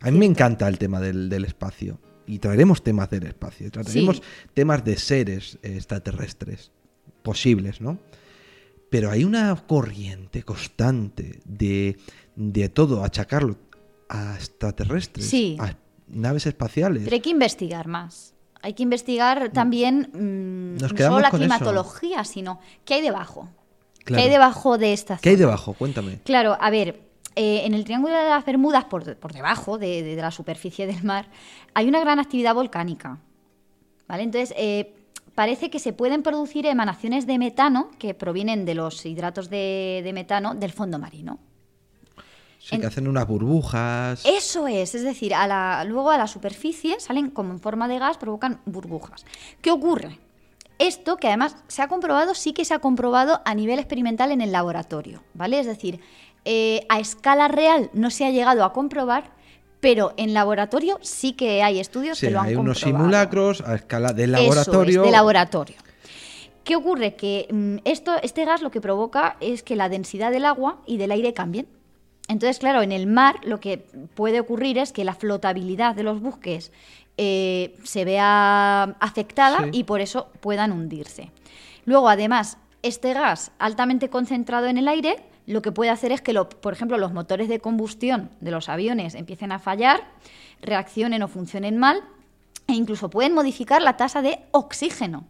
A mí me encanta el tema del, del espacio y traeremos temas del espacio, traeremos temas de seres eh, extraterrestres posibles, ¿no? Pero hay una corriente constante de, de todo achacarlo a extraterrestres, Sí. a naves espaciales. Pero hay que investigar más. Hay que investigar también mm, Nos no solo la eso. climatología, sino qué hay debajo. Claro. ¿Qué hay debajo de esta ¿Qué hay zona? debajo? Cuéntame. Claro, a ver, eh, en el Triángulo de las Bermudas, por, por debajo de, de- de la superficie del mar, hay una gran actividad volcánica. ¿Vale? Entonces, eh, parece que se pueden producir emanaciones de metano que provienen de los hidratos de, de metano del fondo marino. Sí, En- que hacen unas burbujas. Eso es, es decir, a la- luego a la superficie salen como en forma de gas, provocan burbujas. ¿Qué ocurre? Esto, que además se ha comprobado, sí que se ha comprobado a nivel experimental en el laboratorio, ¿vale? Es decir, eh, a escala real no se ha llegado a comprobar, pero en laboratorio sí que hay estudios Sí, que lo han hay unos comprobado. simulacros a escala de Eso laboratorio. es, de laboratorio. ¿Qué ocurre? Que mm, esto, este gas lo que provoca es que la densidad del agua y del aire cambien. Entonces, claro, en el mar lo que puede ocurrir es que la flotabilidad de los buques eh, se vea afectada Sí. y por eso puedan hundirse. Luego, además, este gas altamente concentrado en el aire lo que puede hacer es que, lo- por ejemplo, los motores de combustión de los aviones empiecen a fallar, reaccionen o funcionen mal e incluso pueden modificar la tasa de oxígeno.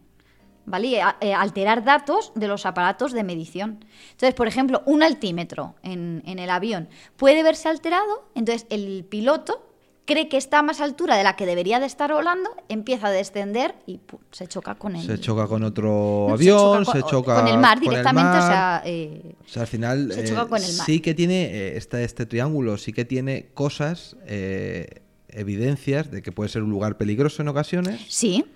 ¿Vale? Y, a- eh, alterar datos de los aparatos de medición. Entonces, por ejemplo, un altímetro en, en el avión puede verse alterado, entonces el piloto cree que está a más altura de la que debería de estar volando, empieza a descender y ¡pum! se choca con el Se choca con otro avión, con- se choca, con el mar el directamente, o mar. sea, eh, O sea, al final se eh, choca con el mar. sí que tiene eh, este, este triángulo, sí que tiene cosas, eh, evidencias de que puede ser un lugar peligroso en ocasiones, sí,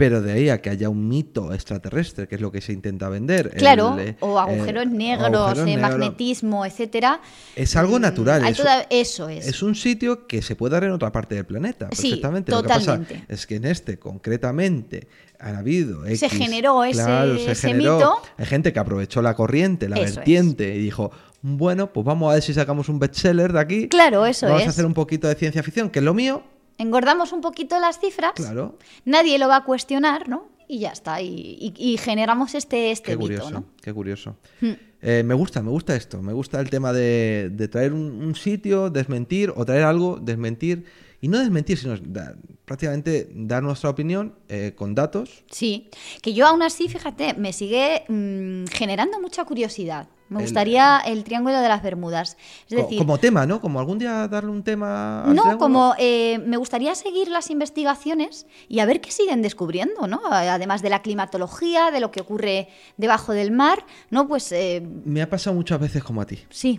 pero de ahí a que haya un mito extraterrestre, que es lo que se intenta vender. claro, el, eh, o agujeros eh, negros, agujeros eh, negros. magnetismo, etcétera. Es algo Mm, natural. es, toda- eso es. es un sitio que se puede dar en otra parte del planeta. Sí, perfectamente. Lo que pasa totalmente. es que en este, concretamente, han habido. Se X, generó ese- claro, se ese generó. mito. Hay gente que aprovechó la corriente, la Eso vertiente, y dijo: Bueno, pues vamos a ver si sacamos un bestseller de aquí. Claro, eso Vamos es. a hacer un poquito de ciencia ficción, que es lo mío. Engordamos un poquito las cifras, Claro. nadie lo va a cuestionar, ¿no? Y ya está, y, y- y generamos este, este Qué mito, curioso, ¿no? qué curioso. Hmm. Eh, me gusta, me gusta esto. Me gusta el tema de, de traer un, un sitio, desmentir, o traer algo, desmentir. Y no desmentir, sino da- prácticamente dar nuestra opinión eh, con datos. Sí, que yo aún así, fíjate, me sigue mm, generando mucha curiosidad. Me El- gustaría el Triángulo de las Bermudas. Es Co- decir, como tema, ¿no? Como algún día darle un tema. al no, triángulo. como eh, me gustaría seguir las investigaciones y a ver qué siguen descubriendo, ¿no? Además de la climatología, de lo que ocurre debajo del mar, ¿no? Pues eh, Me ha pasado muchas veces como a ti. sí,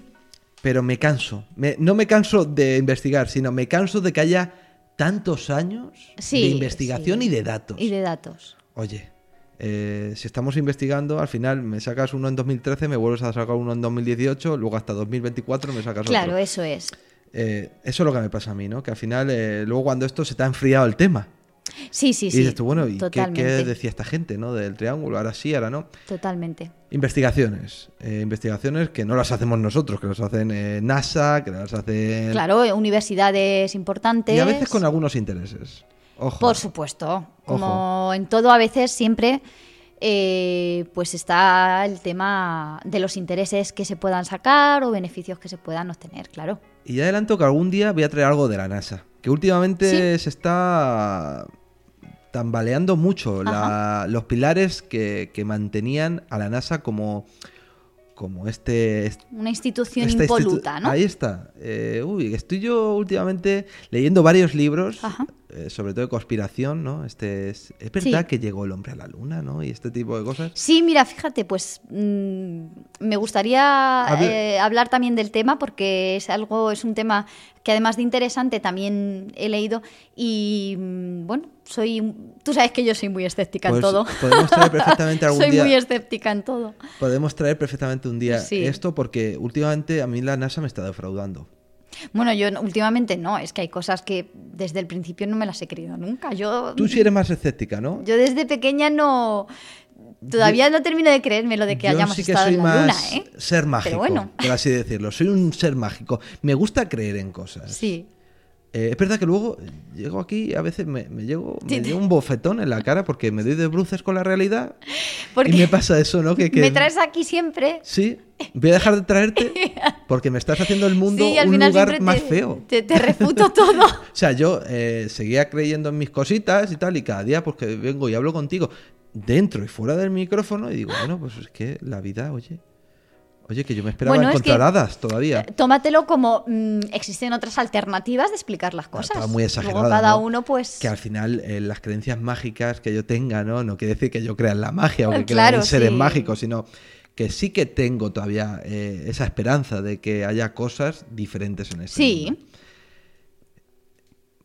Pero me canso. Me- no me canso de investigar, sino me canso de que haya tantos años Sí, de investigación sí. y de datos. y de datos. Oye, eh, si estamos investigando, al final me sacas uno en 2013, me vuelves a sacar uno en 2018, luego hasta 2024 me sacas Claro, otro. eso es. Eh, eso es lo que me pasa a mí, ¿no? Que al final, eh, luego cuando esto se te ha enfriado el tema, Sí, sí, y sí. dices tú, bueno, ¿y qué, decía esta gente, ¿no? Del triángulo, ahora sí, ahora no. Totalmente. Investigaciones. eh, investigaciones que no las hacemos nosotros, que las hacen eh, NASA, que las hacen... Claro, universidades importantes. Y a veces con algunos intereses. Ojo. Por supuesto. Como en todo, a veces siempre eh, pues está el tema de los intereses que se puedan sacar o beneficios que se puedan obtener, claro. Y ya adelanto que algún día voy a traer algo de la NASA. Que últimamente Sí. se está tambaleando mucho la- los pilares que, que mantenían a la NASA como, como este... est- Una institución institu- impoluta, ¿no? Ahí está. Eh, uy, estoy yo últimamente leyendo varios libros eh, sobre todo de conspiración, ¿no? Este es, es verdad que llegó el hombre a la luna, ¿no? Y este tipo de cosas. Sí, mira, fíjate, pues mm, me gustaría eh, hablar también del tema porque es algo, es un tema que además de interesante también he leído y mm, bueno, soy, tú sabes que yo soy muy escéptica en Pues todo. Podemos traer perfectamente algún soy día. muy escéptica en todo. Podemos traer perfectamente un día Sí. esto porque últimamente a mí la NASA me está defraudando. Bueno, yo últimamente no, es que hay cosas que desde el principio no me las he creído nunca. Yo, Tú sí eres más escéptica, ¿no? yo desde pequeña no... Todavía no termino de creerme lo de que Yo hayamos sí que estado soy en la más luna, ¿eh? ser mágico, bueno. por así decirlo. Soy un ser mágico. Me gusta creer en cosas. Sí. Eh, es verdad que luego llego aquí, a veces me, me llego, me Sí, un bofetón en la cara porque me doy de bruces con la realidad. Porque y me pasa eso, ¿no? Que, que- me traes aquí siempre Sí, voy a dejar de traerte porque me estás haciendo el mundo Sí, al un final lugar más te, feo. Te, te refuto todo. O sea, yo eh, seguía creyendo en mis cositas y tal, y cada día pues que vengo y hablo contigo dentro y fuera del micrófono y digo, bueno, pues es que la vida, oye, oye, que yo me esperaba Bueno, es encontrar que- hadas todavía. Tómatelo como mm, existen otras alternativas de explicar las cosas. Estaba muy exagerado. Luego cada ¿no? uno, pues. Que al final eh, las creencias mágicas que yo tenga, ¿no? No quiere decir que yo crea en la magia o que Eh, crea claro, en seres sí. mágicos, sino que sí que tengo todavía eh, esa esperanza de que haya cosas diferentes en este Sí. mundo.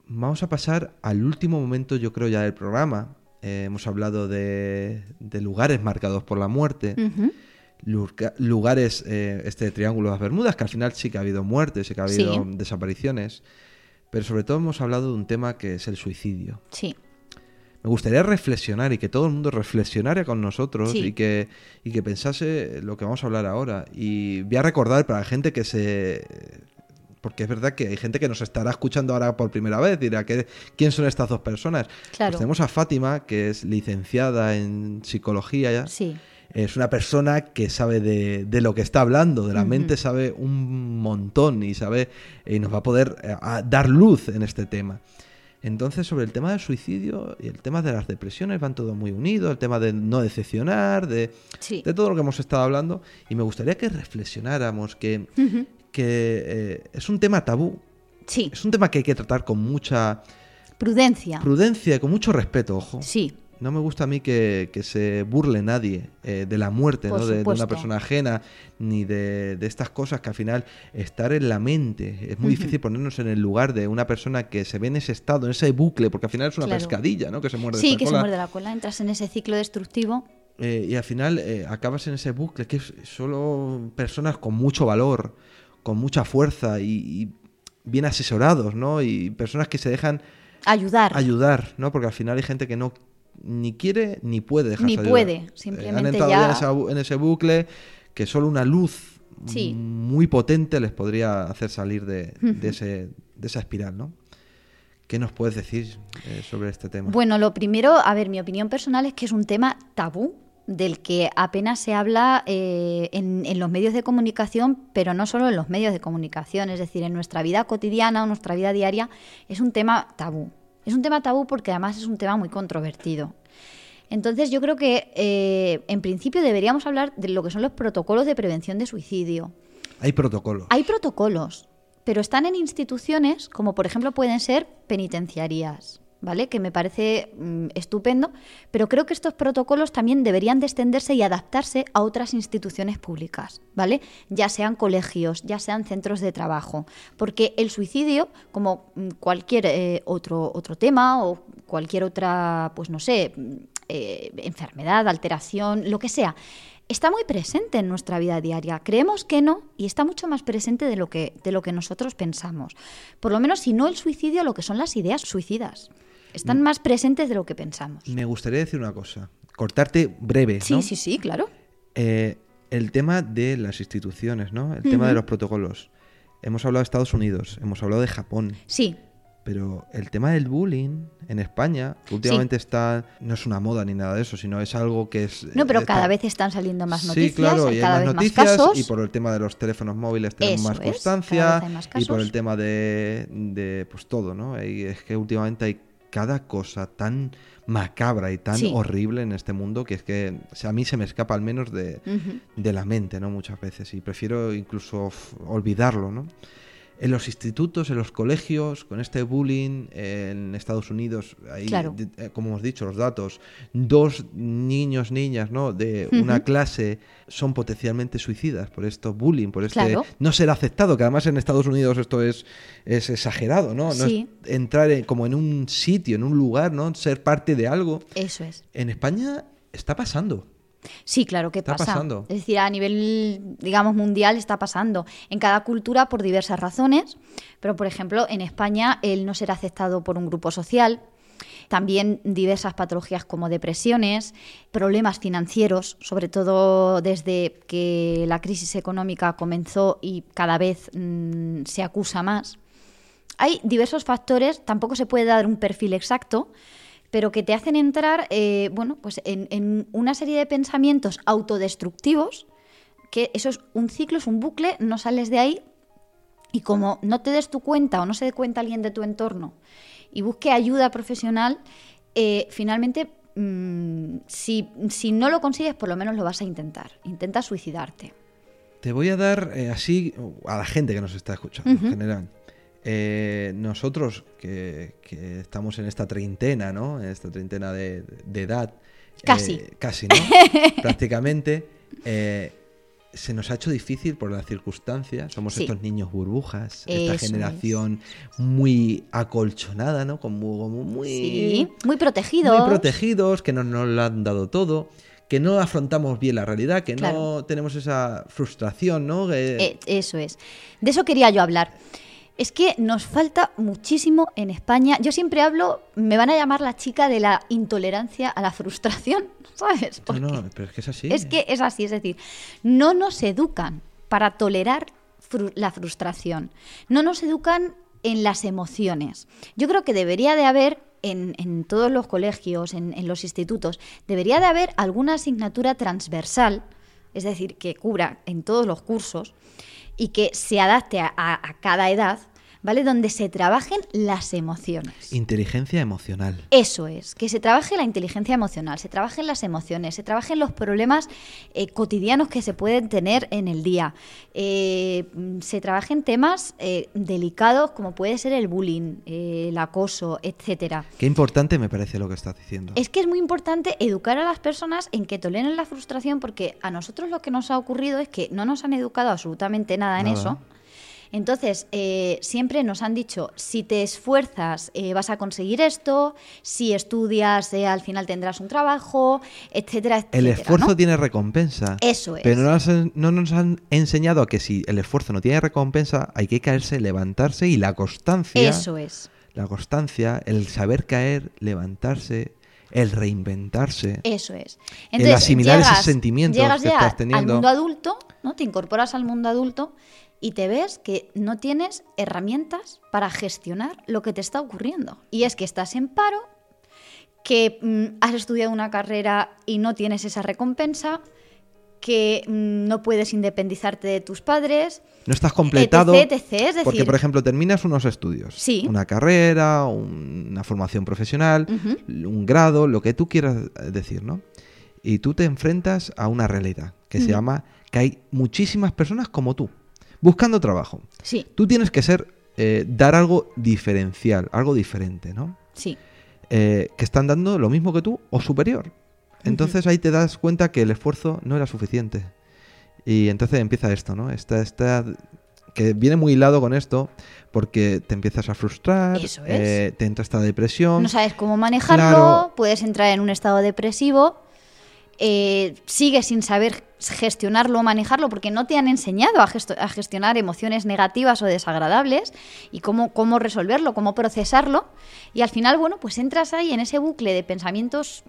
Vamos a pasar al último momento, yo creo, ya del programa. Eh, hemos hablado de, de lugares marcados por la muerte, lugares, eh, este Triángulo de las Bermudas, que al final sí que ha habido muertes, sí que ha habido Sí. desapariciones, pero sobre todo hemos hablado de un tema que es el suicidio. Sí. Me gustaría reflexionar y que todo el mundo reflexionara con nosotros Sí. y, que, y que pensase lo que vamos a hablar ahora. Y voy a recordar para la gente que se... Porque es verdad que hay gente que nos estará escuchando ahora por primera vez, dirá, ¿qué, ¿quién son estas dos personas? Claro. Pues tenemos a Fátima, que es licenciada en psicología ya. Sí. Es una persona que sabe de, de lo que está hablando, de la mente sabe un montón y sabe y nos va a poder eh, a dar luz en este tema. Entonces, sobre el tema del suicidio y el tema de las depresiones van todo muy unidos, el tema de no decepcionar, de, Sí. de todo lo que hemos estado hablando. Y me gustaría que reflexionáramos que, que eh, es un tema tabú, Sí. es un tema que hay que tratar con mucha Prudencia. prudencia y con mucho respeto, ojo. Sí. No me gusta a mí que, que se burle nadie eh, de la muerte, ¿no? de, de una persona ajena, ni de, de estas cosas que al final estar en la mente. Es muy difícil ponernos en el lugar de una persona que se ve en ese estado, en ese bucle, porque al final es una Claro. pescadilla, ¿no? Que se muerde Sí, esta que se cola. muerde la cola. Entras en ese ciclo destructivo. Eh, y al final eh, acabas en ese bucle que es solo personas con mucho valor, con mucha fuerza y, y bien asesorados, ¿no? Y personas que se dejan Ayudar. ayudar, ¿no? Porque al final hay gente que no ni quiere ni puede dejarse Ni puede, simplemente han entrado ya- en, esa bu- en ese bucle que solo una luz Sí. muy potente les podría hacer salir de, de ese, de esa espiral, ¿no? ¿Qué nos puedes decir eh, sobre este tema? Bueno, lo primero, a ver, mi opinión personal es que es un tema tabú del que apenas se habla eh, en, en los medios de comunicación, pero no solo en los medios de comunicación, es decir, en nuestra vida cotidiana o nuestra vida diaria, es un tema tabú. Es un tema tabú porque además es un tema muy controvertido. Entonces yo creo que eh, en principio deberíamos hablar de lo que son los protocolos de prevención de suicidio. Hay protocolos. Hay protocolos, pero están en instituciones como por ejemplo pueden ser penitenciarías, ¿vale? Que me parece mm, estupendo, pero creo que estos protocolos también deberían de extenderse y adaptarse a otras instituciones públicas, ¿vale? Ya sean colegios, ya sean centros de trabajo, porque el suicidio, como mm, cualquier eh, otro otro tema o cualquier otra, pues no sé, mm, eh, enfermedad, alteración, lo que sea, está muy presente en nuestra vida diaria. Creemos que no y está mucho más presente de lo que, de lo que nosotros pensamos. Por lo menos, si no el suicidio, lo que son las ideas suicidas. Mm. Están más presentes de lo que pensamos. Me gustaría decir una cosa, cortarte breve, Sí, ¿no? sí, sí, claro. Eh, el tema de las instituciones, ¿no? El tema de los protocolos. Hemos hablado de Estados Unidos, hemos hablado de Japón, Sí, pero el tema del bullying en España, últimamente está, no es una moda ni nada de eso, sino es algo que es... no, pero está- cada vez están saliendo más Sí, noticias, claro, hay y hay cada más vez noticias más casos. y por el tema de los teléfonos móviles tenemos Eso más es, constancia hay más y por el tema de, de, pues todo, ¿no? Y es que últimamente hay cada cosa tan macabra y tan Sí. horrible en este mundo que es que a mí se me escapa al menos de, de la mente, ¿no? Muchas veces y prefiero incluso olvidarlo, ¿no? En los institutos, en los colegios, con este bullying en Estados Unidos, ahí, Claro. eh, como hemos dicho, los datos, dos niños, niñas, ¿no? De una clase son potencialmente suicidas por esto bullying, por este Claro. no ser aceptado, que además en Estados Unidos esto es, es exagerado, ¿no? No es entrar en- como en un sitio, en un lugar, ¿no? Ser parte de algo. Eso es. En España está pasando. Sí, claro que Está pasa. pasando. Es decir, a nivel, digamos, mundial está pasando. En cada cultura por diversas razones. Pero, por ejemplo, en España el no ser aceptado por un grupo social. También diversas patologías como depresiones, problemas financieros, sobre todo desde que la crisis económica comenzó y cada vez mm, se acusa más. Hay diversos factores, tampoco se puede dar un perfil exacto, pero que te hacen entrar eh, bueno, pues en, en una serie de pensamientos autodestructivos, que eso es un ciclo, es un bucle, no sales de ahí, y como no te des tu cuenta o no se dé cuenta alguien de tu entorno y busque ayuda profesional, eh, finalmente, mm, si, si no lo consigues, por lo menos lo vas a intentar. Intenta suicidarte. Te voy a dar eh, así a la gente que nos está escuchando en general. Eh, nosotros que, que estamos en esta treintena, ¿no? En esta treintena de, de edad. Casi. eh, casi, ¿no? Prácticamente. eh, se nos ha hecho difícil por las circunstancias. Somos Sí. estos niños burbujas, Eso esta es. generación muy acolchonada, ¿no? Como, como muy, Sí, muy protegidos. muy protegidos, que no nos lo han dado todo, que no afrontamos bien la realidad, que no tenemos esa frustración, ¿no? Que- Eh, eso es. De eso quería yo hablar. Es que nos falta muchísimo en España. Yo siempre hablo, me van a llamar la chica de la intolerancia a la frustración, ¿sabes? no, Porque no, pero es que es así. es que es así, es decir, no nos educan para tolerar fru- la frustración. No nos educan en las emociones. Yo creo que debería de haber en, en todos los colegios, en, en los institutos, debería de haber alguna asignatura transversal, es decir, que cubra en todos los cursos y que se adapte a, a- a cada edad, ¿vale? Donde se trabajen las emociones. Inteligencia emocional. Eso es, que se trabaje la inteligencia emocional, se trabajen las emociones, se trabajen los problemas eh, cotidianos que se pueden tener en el día, eh, se trabajen temas eh, delicados como puede ser el bullying, eh, el acoso, etcétera. Qué importante me parece lo que estás diciendo. Es que es muy importante educar a las personas en que toleren la frustración porque a nosotros lo que nos ha ocurrido es que no nos han educado absolutamente nada en Nada. eso. Entonces, eh, siempre nos han dicho, si te esfuerzas eh, vas a conseguir esto, si estudias eh, al final tendrás un trabajo, etcétera, etcétera. el esfuerzo ¿no? tiene recompensa. Eso es. Pero no nos, han, no nos han enseñado a que si el esfuerzo no tiene recompensa, hay que caerse, levantarse y la constancia. Eso es. La constancia, el saber caer, levantarse, el reinventarse. Eso es. El asimilar esos sentimientos llegas que ya estás teniendo. al mundo adulto, ¿no? Te incorporas al mundo adulto y te ves que no tienes herramientas para gestionar lo que te está ocurriendo. Y es que estás en paro, que mm, has estudiado una carrera y no tienes esa recompensa, que mm, no puedes independizarte de tus padres, No estás completado. etc, etc. Es decir, Porque, por ejemplo, terminas unos estudios. Sí. Una carrera, un- una formación profesional, un grado, lo que tú quieras decir, ¿no? Y tú te enfrentas a una realidad que se llama que hay muchísimas personas como tú, buscando trabajo. sí, Tú tienes que ser, eh, dar algo diferencial, algo diferente, ¿no? sí, Eh, que están dando lo mismo que tú o superior. Entonces ahí te das cuenta que el esfuerzo no era suficiente. Y entonces empieza esto, ¿no? Esta, esta, que viene muy hilado con esto, porque te empiezas a frustrar, Eso es. eh, te entra esta depresión. no sabes cómo manejarlo, Claro. puedes entrar en un estado depresivo, eh, sigues sin saber gestionarlo o manejarlo porque no te han enseñado a, gestionar emociones negativas o desagradables y cómo, cómo resolverlo, cómo procesarlo. Y al final, bueno, pues entras ahí en ese bucle de pensamientos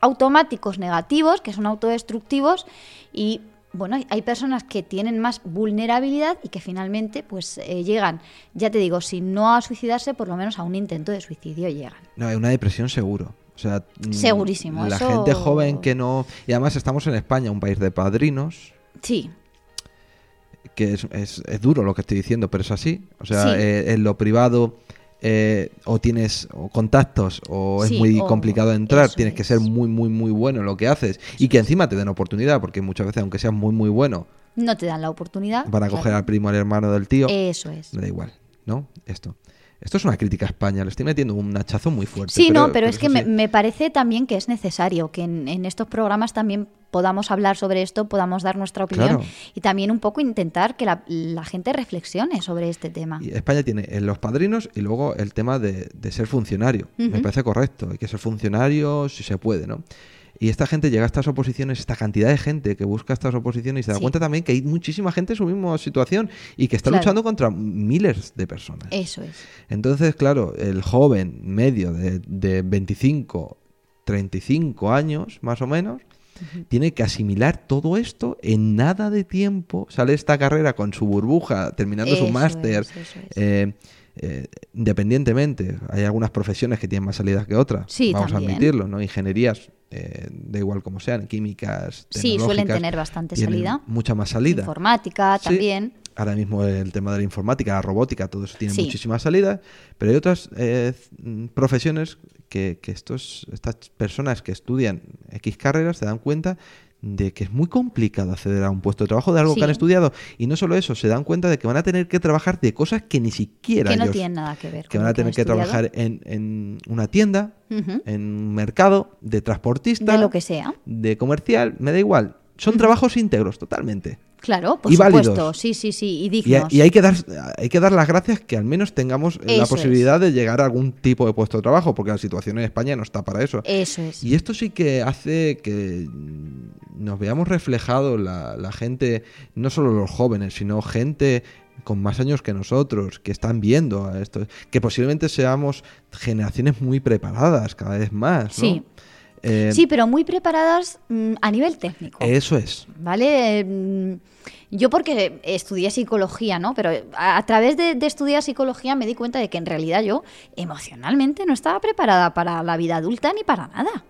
automáticos negativos, que son autodestructivos, y bueno, hay- hay personas que tienen más vulnerabilidad y que finalmente pues eh, llegan, ya te digo, si no a suicidarse, por lo menos a un intento de suicidio llegan. No, es una depresión seguro. O sea, mm, Segurísimo, La eso- gente joven que no... Y además estamos en España, un país de padrinos, Sí, que es, es- es duro lo que estoy diciendo, pero es así. O sea, Sí. eh, en lo privado eh, o tienes o contactos o es muy o- complicado entrar, tienes que ser muy, muy, muy bueno en lo que haces y que encima te den oportunidad, porque muchas veces, aunque seas muy, muy bueno, No te dan la oportunidad. Van a claro. coger al primo, al hermano del tío. Eso es. Me da igual, ¿no? Esto. Esto es una crítica a España. Le estoy metiendo un hachazo muy fuerte. Sí, no, pero es que me, me parece también que es necesario que en, en estos programas también podamos hablar sobre esto, podamos dar nuestra opinión Claro. y también un poco intentar que la, la gente reflexione sobre este tema. Y España tiene eh, los padrinos y luego el tema de, de ser funcionario. Me parece correcto. Hay que ser funcionario si se puede, ¿no? Y esta gente llega a estas oposiciones, esta cantidad de gente que busca estas oposiciones y se da Sí. cuenta también que hay muchísima gente en su misma situación y que está Claro. luchando contra miles de personas. Eso es. Entonces, claro, el joven medio de, de 25, 35 años, más o menos, tiene que asimilar todo esto en nada de tiempo. Sale esta carrera con su burbuja, terminando su máster, es, eso es. eh, eh, independientemente. Hay algunas profesiones que tienen más salidas que otras, Sí, vamos también. a admitirlo, ¿no? Ingenierías, eh, da igual como sean, químicas, Sí, suelen tener bastante salida. Mucha más salida. Informática Sí. también. Ahora mismo el tema de la informática, la robótica, todo eso tiene Sí. muchísimas salidas, pero hay otras eh, profesiones que, que estos, estas personas que estudian X carreras se dan cuenta de que es muy complicado acceder a un puesto de trabajo de algo Sí. que han estudiado. Y no solo eso, se dan cuenta de que van a tener que trabajar de cosas que ni siquiera Que no ellos- tienen nada que ver que van a tener que trabajar en, en una tienda, en un mercado, de transportista, De lo que sea. de comercial, me da igual. Son trabajos íntegros, totalmente. Claro, por Y supuesto. válidos. Sí, sí, sí. Y Y, dignos. y hay, que dar, hay que dar las gracias que al menos tengamos la posibilidad de llegar a algún tipo de puesto de trabajo, porque la situación en España no está para eso. Eso es. Y esto sí que hace que nos veamos reflejados la, la gente, no solo los jóvenes, sino gente con más años que nosotros, que están viendo a esto, que posiblemente seamos generaciones muy preparadas cada vez más. ¿no? Sí. Eh, Sí, pero muy preparadas mm, a nivel técnico. Eso es. ¿Vale? Mm, Yo porque estudié psicología, ¿no? Pero a, a través de, de estudiar psicología me di cuenta de que en realidad yo emocionalmente no estaba preparada para la vida adulta ni para nada.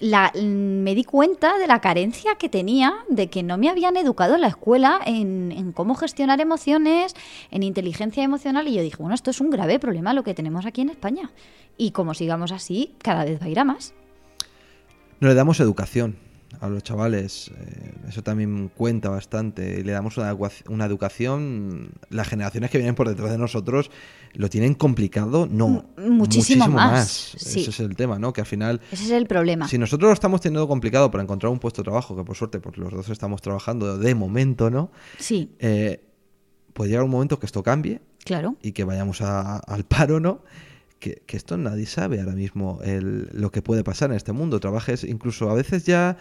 La, mm, me di cuenta de la carencia que tenía de que no me habían educado en la escuela en, en cómo gestionar emociones, en inteligencia emocional y yo dije, bueno, esto es un grave problema lo que tenemos aquí en España. Y como sigamos así, cada vez va a ir a más. No le damos educación a los chavales, eh, eso también cuenta bastante. Le damos una, una educación. Las generaciones que vienen por detrás de nosotros lo tienen complicado, no. M- muchísimo más, sí. Ese es el tema, ¿no? Que al final, Ese es el problema. si nosotros lo estamos teniendo complicado para encontrar un puesto de trabajo, que por suerte pues los dos estamos trabajando de momento, ¿no? Sí, Eh, puede llegar un momento que esto cambie claro. y que vayamos a- al paro, ¿no? Que, que esto nadie sabe ahora mismo el- lo que puede pasar en este mundo. Trabajes, incluso a veces ya,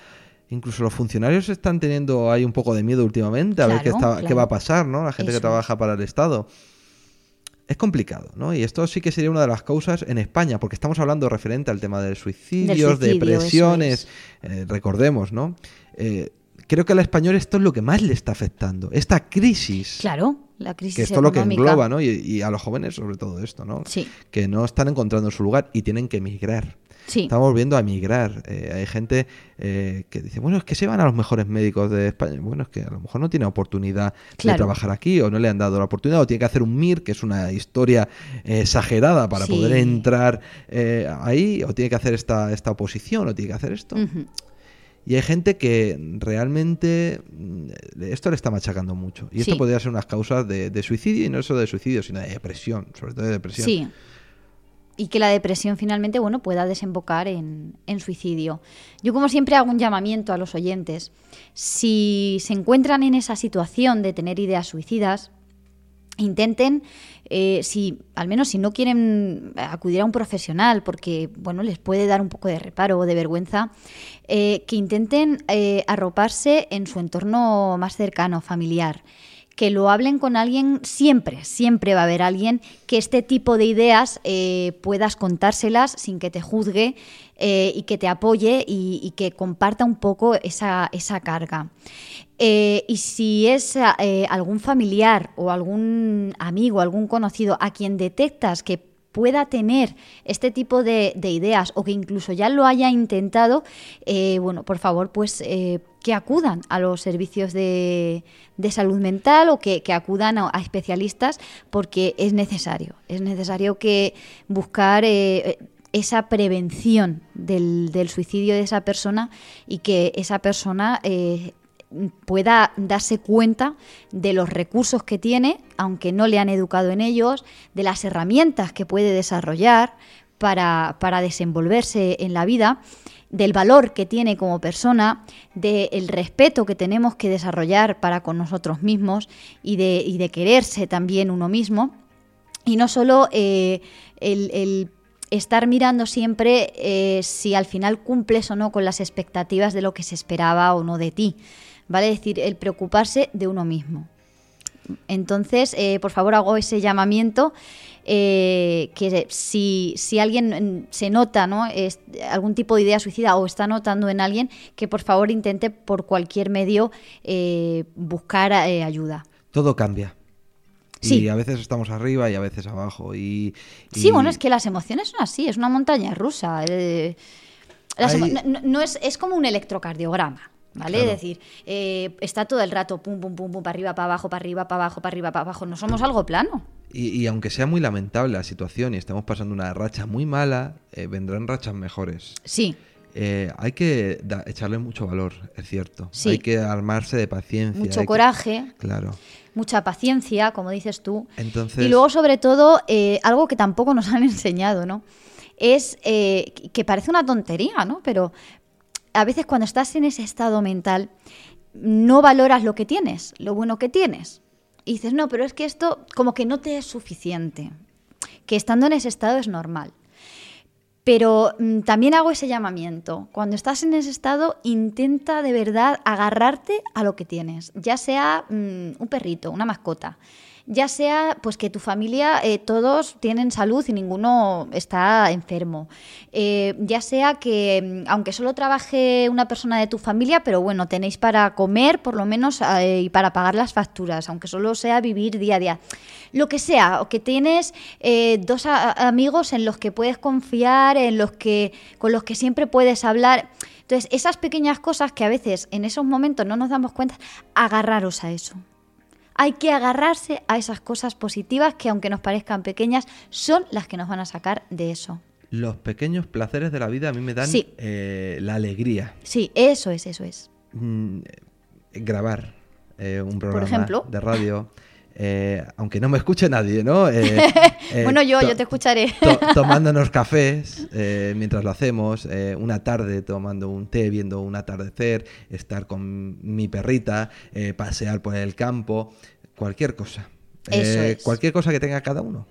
incluso los funcionarios están teniendo ahí un poco de miedo últimamente a ver qué, Claro, va a pasar, ¿no? La gente Eso que trabaja para el Estado. Es complicado, ¿no? Y esto sí que sería una de las causas en España, porque estamos hablando referente al tema de suicidios, suicidio, eso depresiones, eh, recordemos, ¿no? Eh, creo que al español esto es lo que más le está afectando, esta crisis Claro, la crisis que esto es lo que engloba, ¿no? Y, y a los jóvenes sobre todo esto, ¿no? Sí. Que no están encontrando su lugar y tienen que emigrar. Sí, Estamos volviendo a emigrar. Eh, hay gente eh, que dice, bueno, es que se van a los mejores médicos de España. Bueno, es que a lo mejor no tiene oportunidad de trabajar aquí o no le han dado la oportunidad o tiene que hacer un MIR, que es una historia eh, exagerada para Sí. poder entrar eh, ahí o tiene que hacer esta, esta oposición o tiene que hacer esto. Ujú. Y hay gente que realmente mm, esto le está machacando mucho. Y esto podría ser unas causas de, de suicidio, y no solo de suicidio, sino de depresión, sobre todo de depresión. Sí. Y que la depresión finalmente, bueno, pueda desembocar en, en suicidio. Yo como siempre hago un llamamiento a los oyentes. Si se encuentran en esa situación de tener ideas suicidas, intenten, eh, si al menos si no quieren acudir a un profesional porque bueno les puede dar un poco de reparo o de vergüenza, eh, que intenten eh, arroparse en su entorno más cercano, familiar. Que lo hablen con alguien, siempre, siempre va a haber alguien que este tipo de ideas eh, puedas contárselas sin que te juzgue y que te apoye y, que comparta un poco esa, esa carga. Y si es algún familiar o algún amigo, algún conocido a quien detectas que pueda tener este tipo de, de ideas o que incluso ya lo haya intentado, eh, bueno, por favor, pues eh, que acudan a los servicios de, de salud mental o que, acudan a, especialistas porque es necesario, es necesario que buscar eh, esa prevención del, suicidio de esa persona y que esa persona pueda darse cuenta de los recursos que tiene, aunque no le han educado en ellos, de las herramientas que puede desarrollar para, para desenvolverse en la vida, del valor que tiene como persona, del respeto que tenemos que desarrollar para con nosotros mismos y de, y de quererse también uno mismo. Y no solo eh, el, el estar mirando siempre eh, si al final cumples o no con las expectativas de lo que se esperaba o no de ti. ¿Vale? Es decir, el preocuparse de uno mismo. Entonces, eh, por favor, hago ese llamamiento. eh, que si, si alguien se nota ¿no? Es- algún tipo de idea suicida o está notando en alguien, que por favor intente por cualquier medio eh, buscar eh, ayuda. Todo cambia. Sí. Y a veces estamos arriba y a veces abajo. Y, Sí, bueno, es que las emociones son así, es una montaña rusa. las Hay- emo- no, no- no es, es como un electrocardiograma, ¿vale? Claro. Es decir, eh, está todo el rato pum, pum, pum, pum, para arriba, para abajo, para arriba, para abajo, para arriba, para abajo. No somos algo plano. Y, y aunque sea muy lamentable la situación y estamos pasando una racha muy mala, eh, vendrán rachas mejores. Sí, Eh, hay que da- echarle mucho valor, es cierto. Sí. Hay que armarse de paciencia. mucho hay que- coraje, Claro. mucha paciencia, como dices tú. Entonces, Y luego, sobre todo, eh, algo que tampoco nos han enseñado, ¿no? Es eh, que parece una tontería, ¿no? Pero a veces cuando estás en ese estado mental, no valoras lo que tienes, lo bueno que tienes. Y dices, no, pero es que esto como que no te es suficiente. Que estando en ese estado es normal. Pero mm, también hago ese llamamiento. Cuando estás en ese estado, intenta de verdad agarrarte a lo que tienes. Ya sea mm, un perrito, una mascota. Ya sea pues que tu familia eh, todos tienen salud y ninguno está enfermo. Eh, ya sea que mm, aunque solo trabaje una persona de tu familia, pero bueno, tenéis para comer por lo menos eh, y para pagar las facturas, aunque solo sea vivir día a día. Lo que sea, o que tienes dos amigos en los que puedes confiar, en los que con los que siempre puedes hablar. Entonces, esas pequeñas cosas que a veces en esos momentos no nos damos cuenta, agarraros a eso. Hay que agarrarse a esas cosas positivas que aunque nos parezcan pequeñas, son las que nos van a sacar de eso. los pequeños placeres de la vida a mí me dan Sí. eh, la alegría. Sí, eso es, eso es. Mm, grabar eh, un programa ejemplo. de radio. eh, aunque no me escuche nadie, ¿no? Eh, eh, bueno, yo, yo te escucharé. to- tomándonos cafés eh, mientras lo hacemos, una tarde tomando un té, viendo un atardecer, estar con mi perrita, pasear por el campo, cualquier cosa. Eso es. Cualquier cosa que tenga cada uno.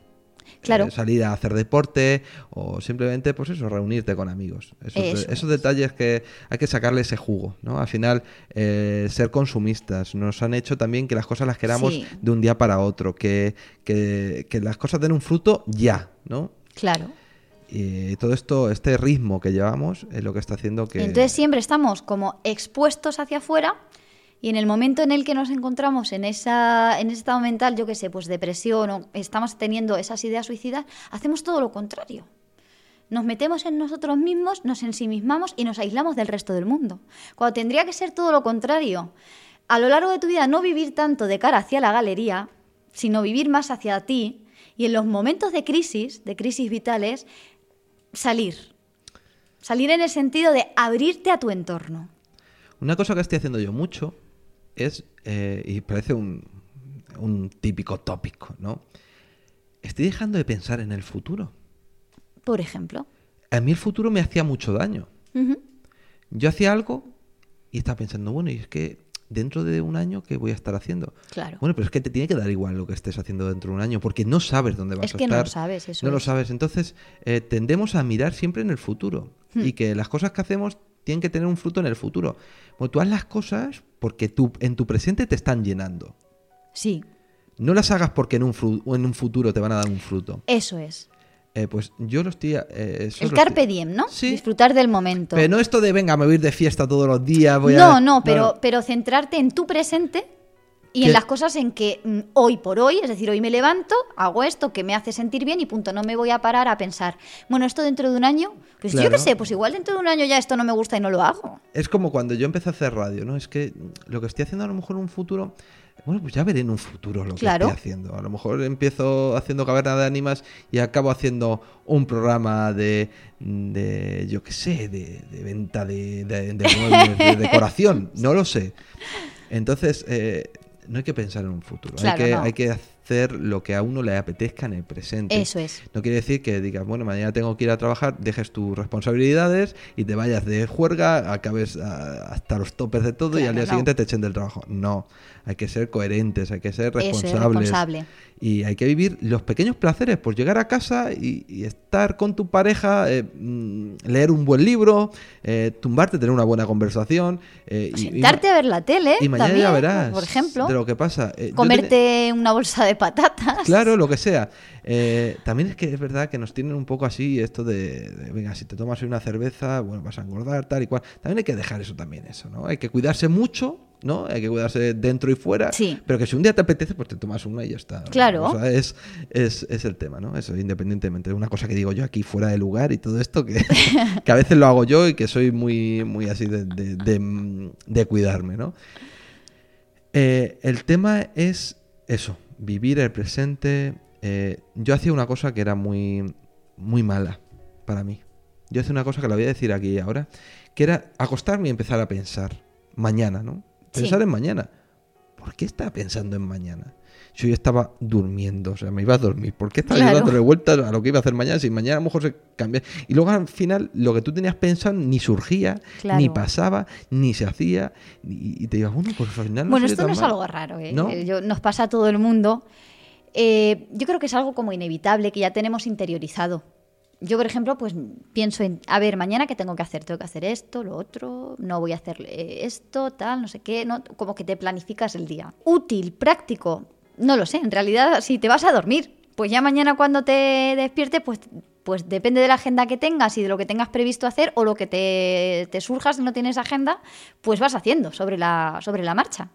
Claro. Eh, salir a hacer deporte o simplemente, pues eso, reunirte con amigos. Esos, de- Eso esos es. detalles que hay que sacarle ese jugo, ¿no? Al final, eh, ser consumistas nos han hecho también que las cosas las queramos Sí. de un día para otro, que, que, que las cosas den un fruto ya, ¿no? Claro. Y todo esto, este ritmo que llevamos es lo que está haciendo que... Entonces siempre estamos como expuestos hacia afuera y en el momento en el que nos encontramos en, esa, en ese estado mental, yo qué sé, pues depresión o estamos teniendo esas ideas suicidas, hacemos todo lo contrario. Nos metemos en nosotros mismos, nos ensimismamos y nos aislamos del resto del mundo. Cuando tendría que ser todo lo contrario. A lo largo de tu vida no vivir tanto de cara hacia la galería, sino vivir más hacia ti y en los momentos de crisis, de crisis vitales, salir. Salir en el sentido de abrirte a tu entorno. Una cosa que estoy haciendo yo mucho es, eh, y parece un, un típico tópico, ¿no? Estoy dejando de pensar en el futuro. Por ejemplo. A mí el futuro me hacía mucho daño. Yo hacía algo y estaba pensando, bueno, y es que dentro de un año, ¿qué voy a estar haciendo? Claro. Bueno, pero es que te tiene que dar igual lo que estés haciendo dentro de un año, porque no sabes dónde vas Es a que no estar. lo sabes, eso No lo es. sabes. Entonces, eh, tendemos a mirar siempre en el futuro. Hmm. Y que las cosas que hacemos tienen que tener un fruto en el futuro. Bueno, tú haz las cosas porque tú, en tu presente te están llenando. Sí, No las hagas porque en un, en un futuro te van a dar un fruto. eso es. Eh, pues yo lo estoy... eh, El lo carpe estoy- diem, ¿no? Sí. Disfrutar del momento. Pero no esto de, venga, me voy a ir de fiesta todos los días. Voy no, a... no, pero, pero centrarte en tu presente y Que- en las cosas en que mm, hoy por hoy, es decir, hoy me levanto, hago esto que me hace sentir bien y punto. No me voy a parar a pensar, bueno, esto dentro de un año, pues yo qué sé, pues igual dentro de un año ya esto no me gusta y no lo hago. Es como cuando yo empecé a hacer radio, ¿no? Es que lo que estoy haciendo a lo mejor en un futuro, bueno, pues ya veré en un futuro lo que estoy haciendo. A lo mejor empiezo haciendo caverna de ánimas y acabo haciendo un programa de, de yo qué sé, de, de venta de, de- de muebles, de decoración, no lo sé. Entonces, eh, no hay que pensar en un futuro. Claro, hay, que, no. hay que hacer lo que a uno le apetezca en el presente. Eso es. No quiere decir que digas, bueno, mañana tengo que ir a trabajar, dejes tus responsabilidades y te vayas de juerga, acabes ah, hasta los topes de todo y al día no. siguiente te echen del trabajo. No, hay que ser coherentes, hay que ser Eso es, responsables. responsable. Y hay que vivir los pequeños placeres, pues llegar a casa y, y estar con tu pareja, eh, mm, leer un buen libro, eh, tumbarte, tener una buena conversación. eh, y- Sentarte a ver la tele, y mañana también, ya verás por ejemplo. de lo que pasa. Eh, Comerte una bolsa de patatas. Claro, lo que sea. Eh, también es que es verdad que nos tienen un poco así esto de, de, venga, si te tomas una cerveza, bueno, vas a engordar, tal y cual. También hay que dejar eso también, eso, ¿no? Hay que cuidarse mucho, ¿no? Hay que cuidarse dentro y fuera. Sí. Pero que si un día te apetece, pues te tomas una y ya está. Claro. O sea, es, es, es el tema, ¿no? Eso, independientemente. Es una cosa que digo yo aquí fuera de lugar y todo esto, que, que a veces lo hago yo y que soy muy, muy así de, de, de- de cuidarme, ¿no? Eh, el tema es eso, vivir el presente. Eh, yo hacía una cosa que era muy, muy mala para mí. Yo hacía una cosa que la voy a decir aquí y ahora, que era acostarme y empezar a pensar mañana, ¿no? Sí. Pensar en mañana. ¿Por qué estaba pensando en mañana? Si yo estaba durmiendo, o sea, me iba a dormir. ¿Por qué estaba yo Claro. dándole vueltas a lo que iba a hacer mañana? Si mañana a lo mejor se cambia. Y luego al final lo que tú tenías pensado ni surgía, Claro. ni pasaba, ni se hacía. Y, te ibas, bueno, pues al final no bueno, esto no es mal". algo raro, ¿eh? ¿No? Eh, yo- nos pasa a todo el mundo. Eh, yo creo que es algo como inevitable, que ya tenemos interiorizado. Yo, por ejemplo, pues pienso en, a ver, mañana qué tengo que hacer, tengo que hacer esto, lo otro, no voy a hacer eh, esto, tal, no sé qué, no, como que te planificas el día. Útil, práctico, no lo sé, en realidad si te vas a dormir, pues ya mañana cuando te despiertes, pues, pues depende de la agenda que tengas y de lo que tengas previsto hacer o lo que te, te surja si no tienes agenda, pues vas haciendo sobre la, sobre la marcha.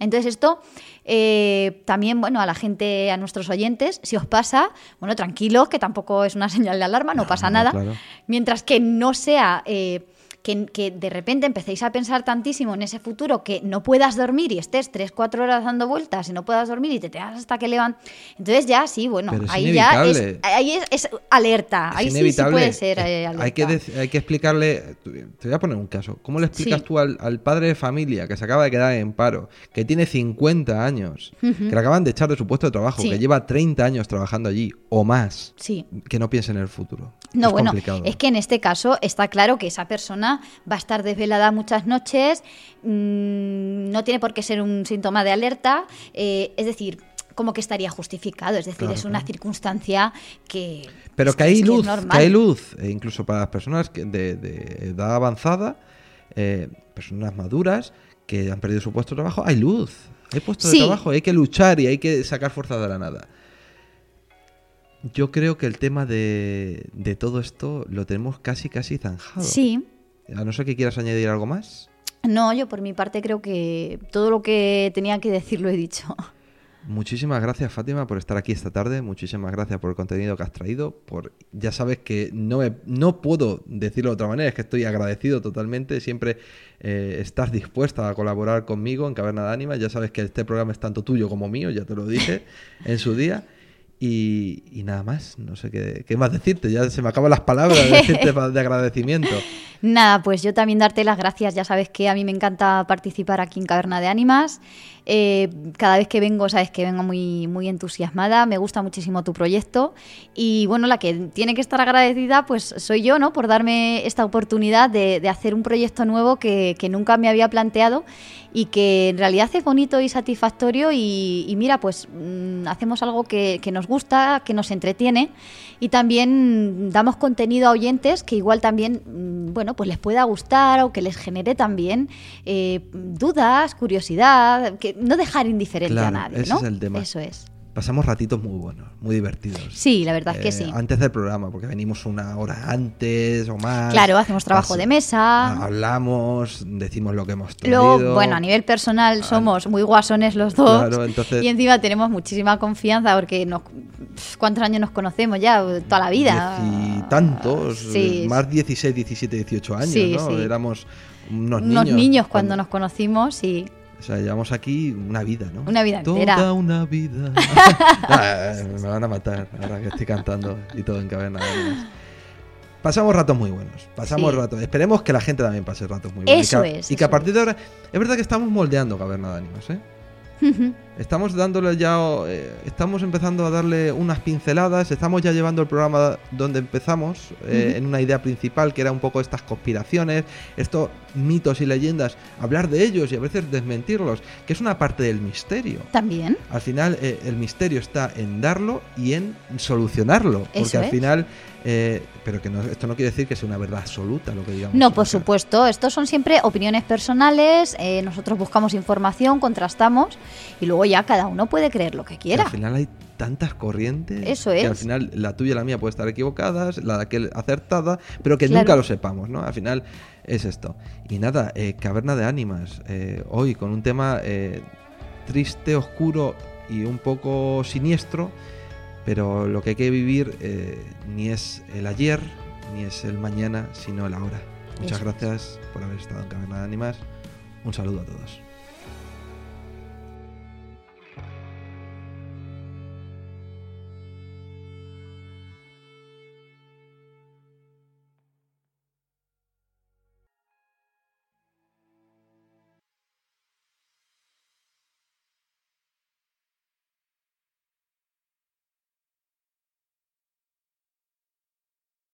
Entonces esto eh, también, bueno, a la gente, a nuestros oyentes, si os pasa, bueno, tranquilos, que tampoco es una señal de alarma, no, No, pasa no, nada. claro. Mientras que no sea eh, que, que de repente empecéis a pensar tantísimo en ese futuro que no puedas dormir y estés 3, 4 horas dando vueltas y no puedas dormir y te tengas hasta que levantes. Entonces ya sí, bueno, Pero es ahí ya es, ahí es, es alerta, Es ahí sí, puede ser Eh, eh, alerta. hay, que dec- hay que explicarle. Te voy a poner un caso. ¿Cómo le explicas Sí. tú al, al padre de familia que se acaba de quedar en paro, que tiene 50 años, que le acaban de echar de su puesto de trabajo, Sí. que lleva 30 años trabajando allí o más, Sí. que no piense en el futuro? No, es bueno, complicado. es que en este caso está claro que esa persona va a estar desvelada muchas noches, mm, no tiene por qué ser un síntoma de alerta, eh, es decir, como que estaría justificado, es decir, Claro, es una claro. circunstancia que... Pero es que hay luz, que hay luz, e incluso para las personas que de, de edad avanzada, eh, personas maduras que han perdido su puesto de trabajo, hay luz, hay puesto Sí. de trabajo, hay que luchar y hay que sacar fuerza de la nada. Yo creo que el tema de, de todo esto lo tenemos casi, casi zanjado. Sí, A no ser que quieras añadir algo más. no, yo por mi parte creo que todo lo que tenía que decir lo he dicho. Muchísimas gracias Fátima por estar aquí esta tarde, muchísimas gracias por el contenido que has traído, por ya sabes que no, me- no puedo decirlo de otra manera, es que estoy agradecido totalmente, siempre eh, estás dispuesta a colaborar conmigo en Caverna de Ánimas, ya sabes que este programa es tanto tuyo como mío, ya te lo dije en su día. Y, y nada más, no sé qué, qué más decirte, ya se me acaban las palabras de decirte de agradecimiento. Nada, pues yo también darte las gracias. Ya sabes que a mí me encanta participar aquí en Caverna de Ánimas. Eh, cada vez que vengo, sabes que vengo muy, muy entusiasmada. Me gusta muchísimo tu proyecto. Y bueno, la que tiene que estar agradecida, pues soy yo, ¿no? Por darme esta oportunidad de, de hacer un proyecto nuevo que, que nunca me había planteado y que en realidad es bonito y satisfactorio. Y, mira, pues mm, hacemos algo que, que nos gusta, que nos entretiene y también damos contenido a oyentes que igual también, mm, bueno, pues les pueda gustar o que les genere también eh, dudas, curiosidad, que no dejar indiferente a nadie, ese ¿no? es el tema. Eso es. Pasamos ratitos muy buenos, muy divertidos. Sí, la verdad es que Eh, sí. Antes del programa, porque venimos una hora antes o más. Claro, hacemos trabajo de mesa. Hablamos, decimos lo que hemos traído. Luego, bueno, a nivel personal somos muy guasones los dos. Claro, entonces- Y encima tenemos muchísima confianza porque nos, ¿cuántos años nos conocemos ya? Toda la vida. Y tantos, Sí, más 16, 17, 18 años, Sí, ¿no? sí. Éramos unos unos niños. niños, cuando nos conocimos y sea, llevamos aquí una vida, ¿no? Una vida Toda entera. una vida. Ah, me van a matar ahora que estoy cantando y todo en caverna. pasamos ratos muy buenos. Pasamos Sí. ratos. Esperemos que la gente también pase ratos muy buenos. Eso y que, es, Y que a partir de ahora. Es verdad que estamos moldeando Caverna de Ánimas, ¿eh? Estamos dándole ya, eh, estamos empezando a darle unas pinceladas, estamos ya llevando el programa donde empezamos, eh, en una idea principal que era un poco estas conspiraciones, estos mitos y leyendas, hablar de ellos y a veces desmentirlos, que es una parte del misterio. También. Al final eh, el misterio está en darlo y en solucionarlo, porque al es. final, eh, pero que no, esto no quiere decir que sea una verdad absoluta lo que digamos. No, por supuesto. Estos son siempre opiniones personales. eh, nosotros buscamos información, contrastamos y luego ya cada uno puede creer lo que que quiera. al final hay tantas corrientes Eso que al es. final la tuya y la mía puede estar equivocadas, la de aquel acertada, pero que Claro. nunca lo sepamos, ¿no? Al final es esto. Y nada, eh, Caverna de Ánimas, eh, hoy con un tema eh, triste, oscuro y un poco siniestro, pero lo que hay que vivir eh, ni es el ayer, ni es el mañana, sino el ahora. Muchas Eso gracias por haber estado en Caverna de Ánimas. Un saludo a todos.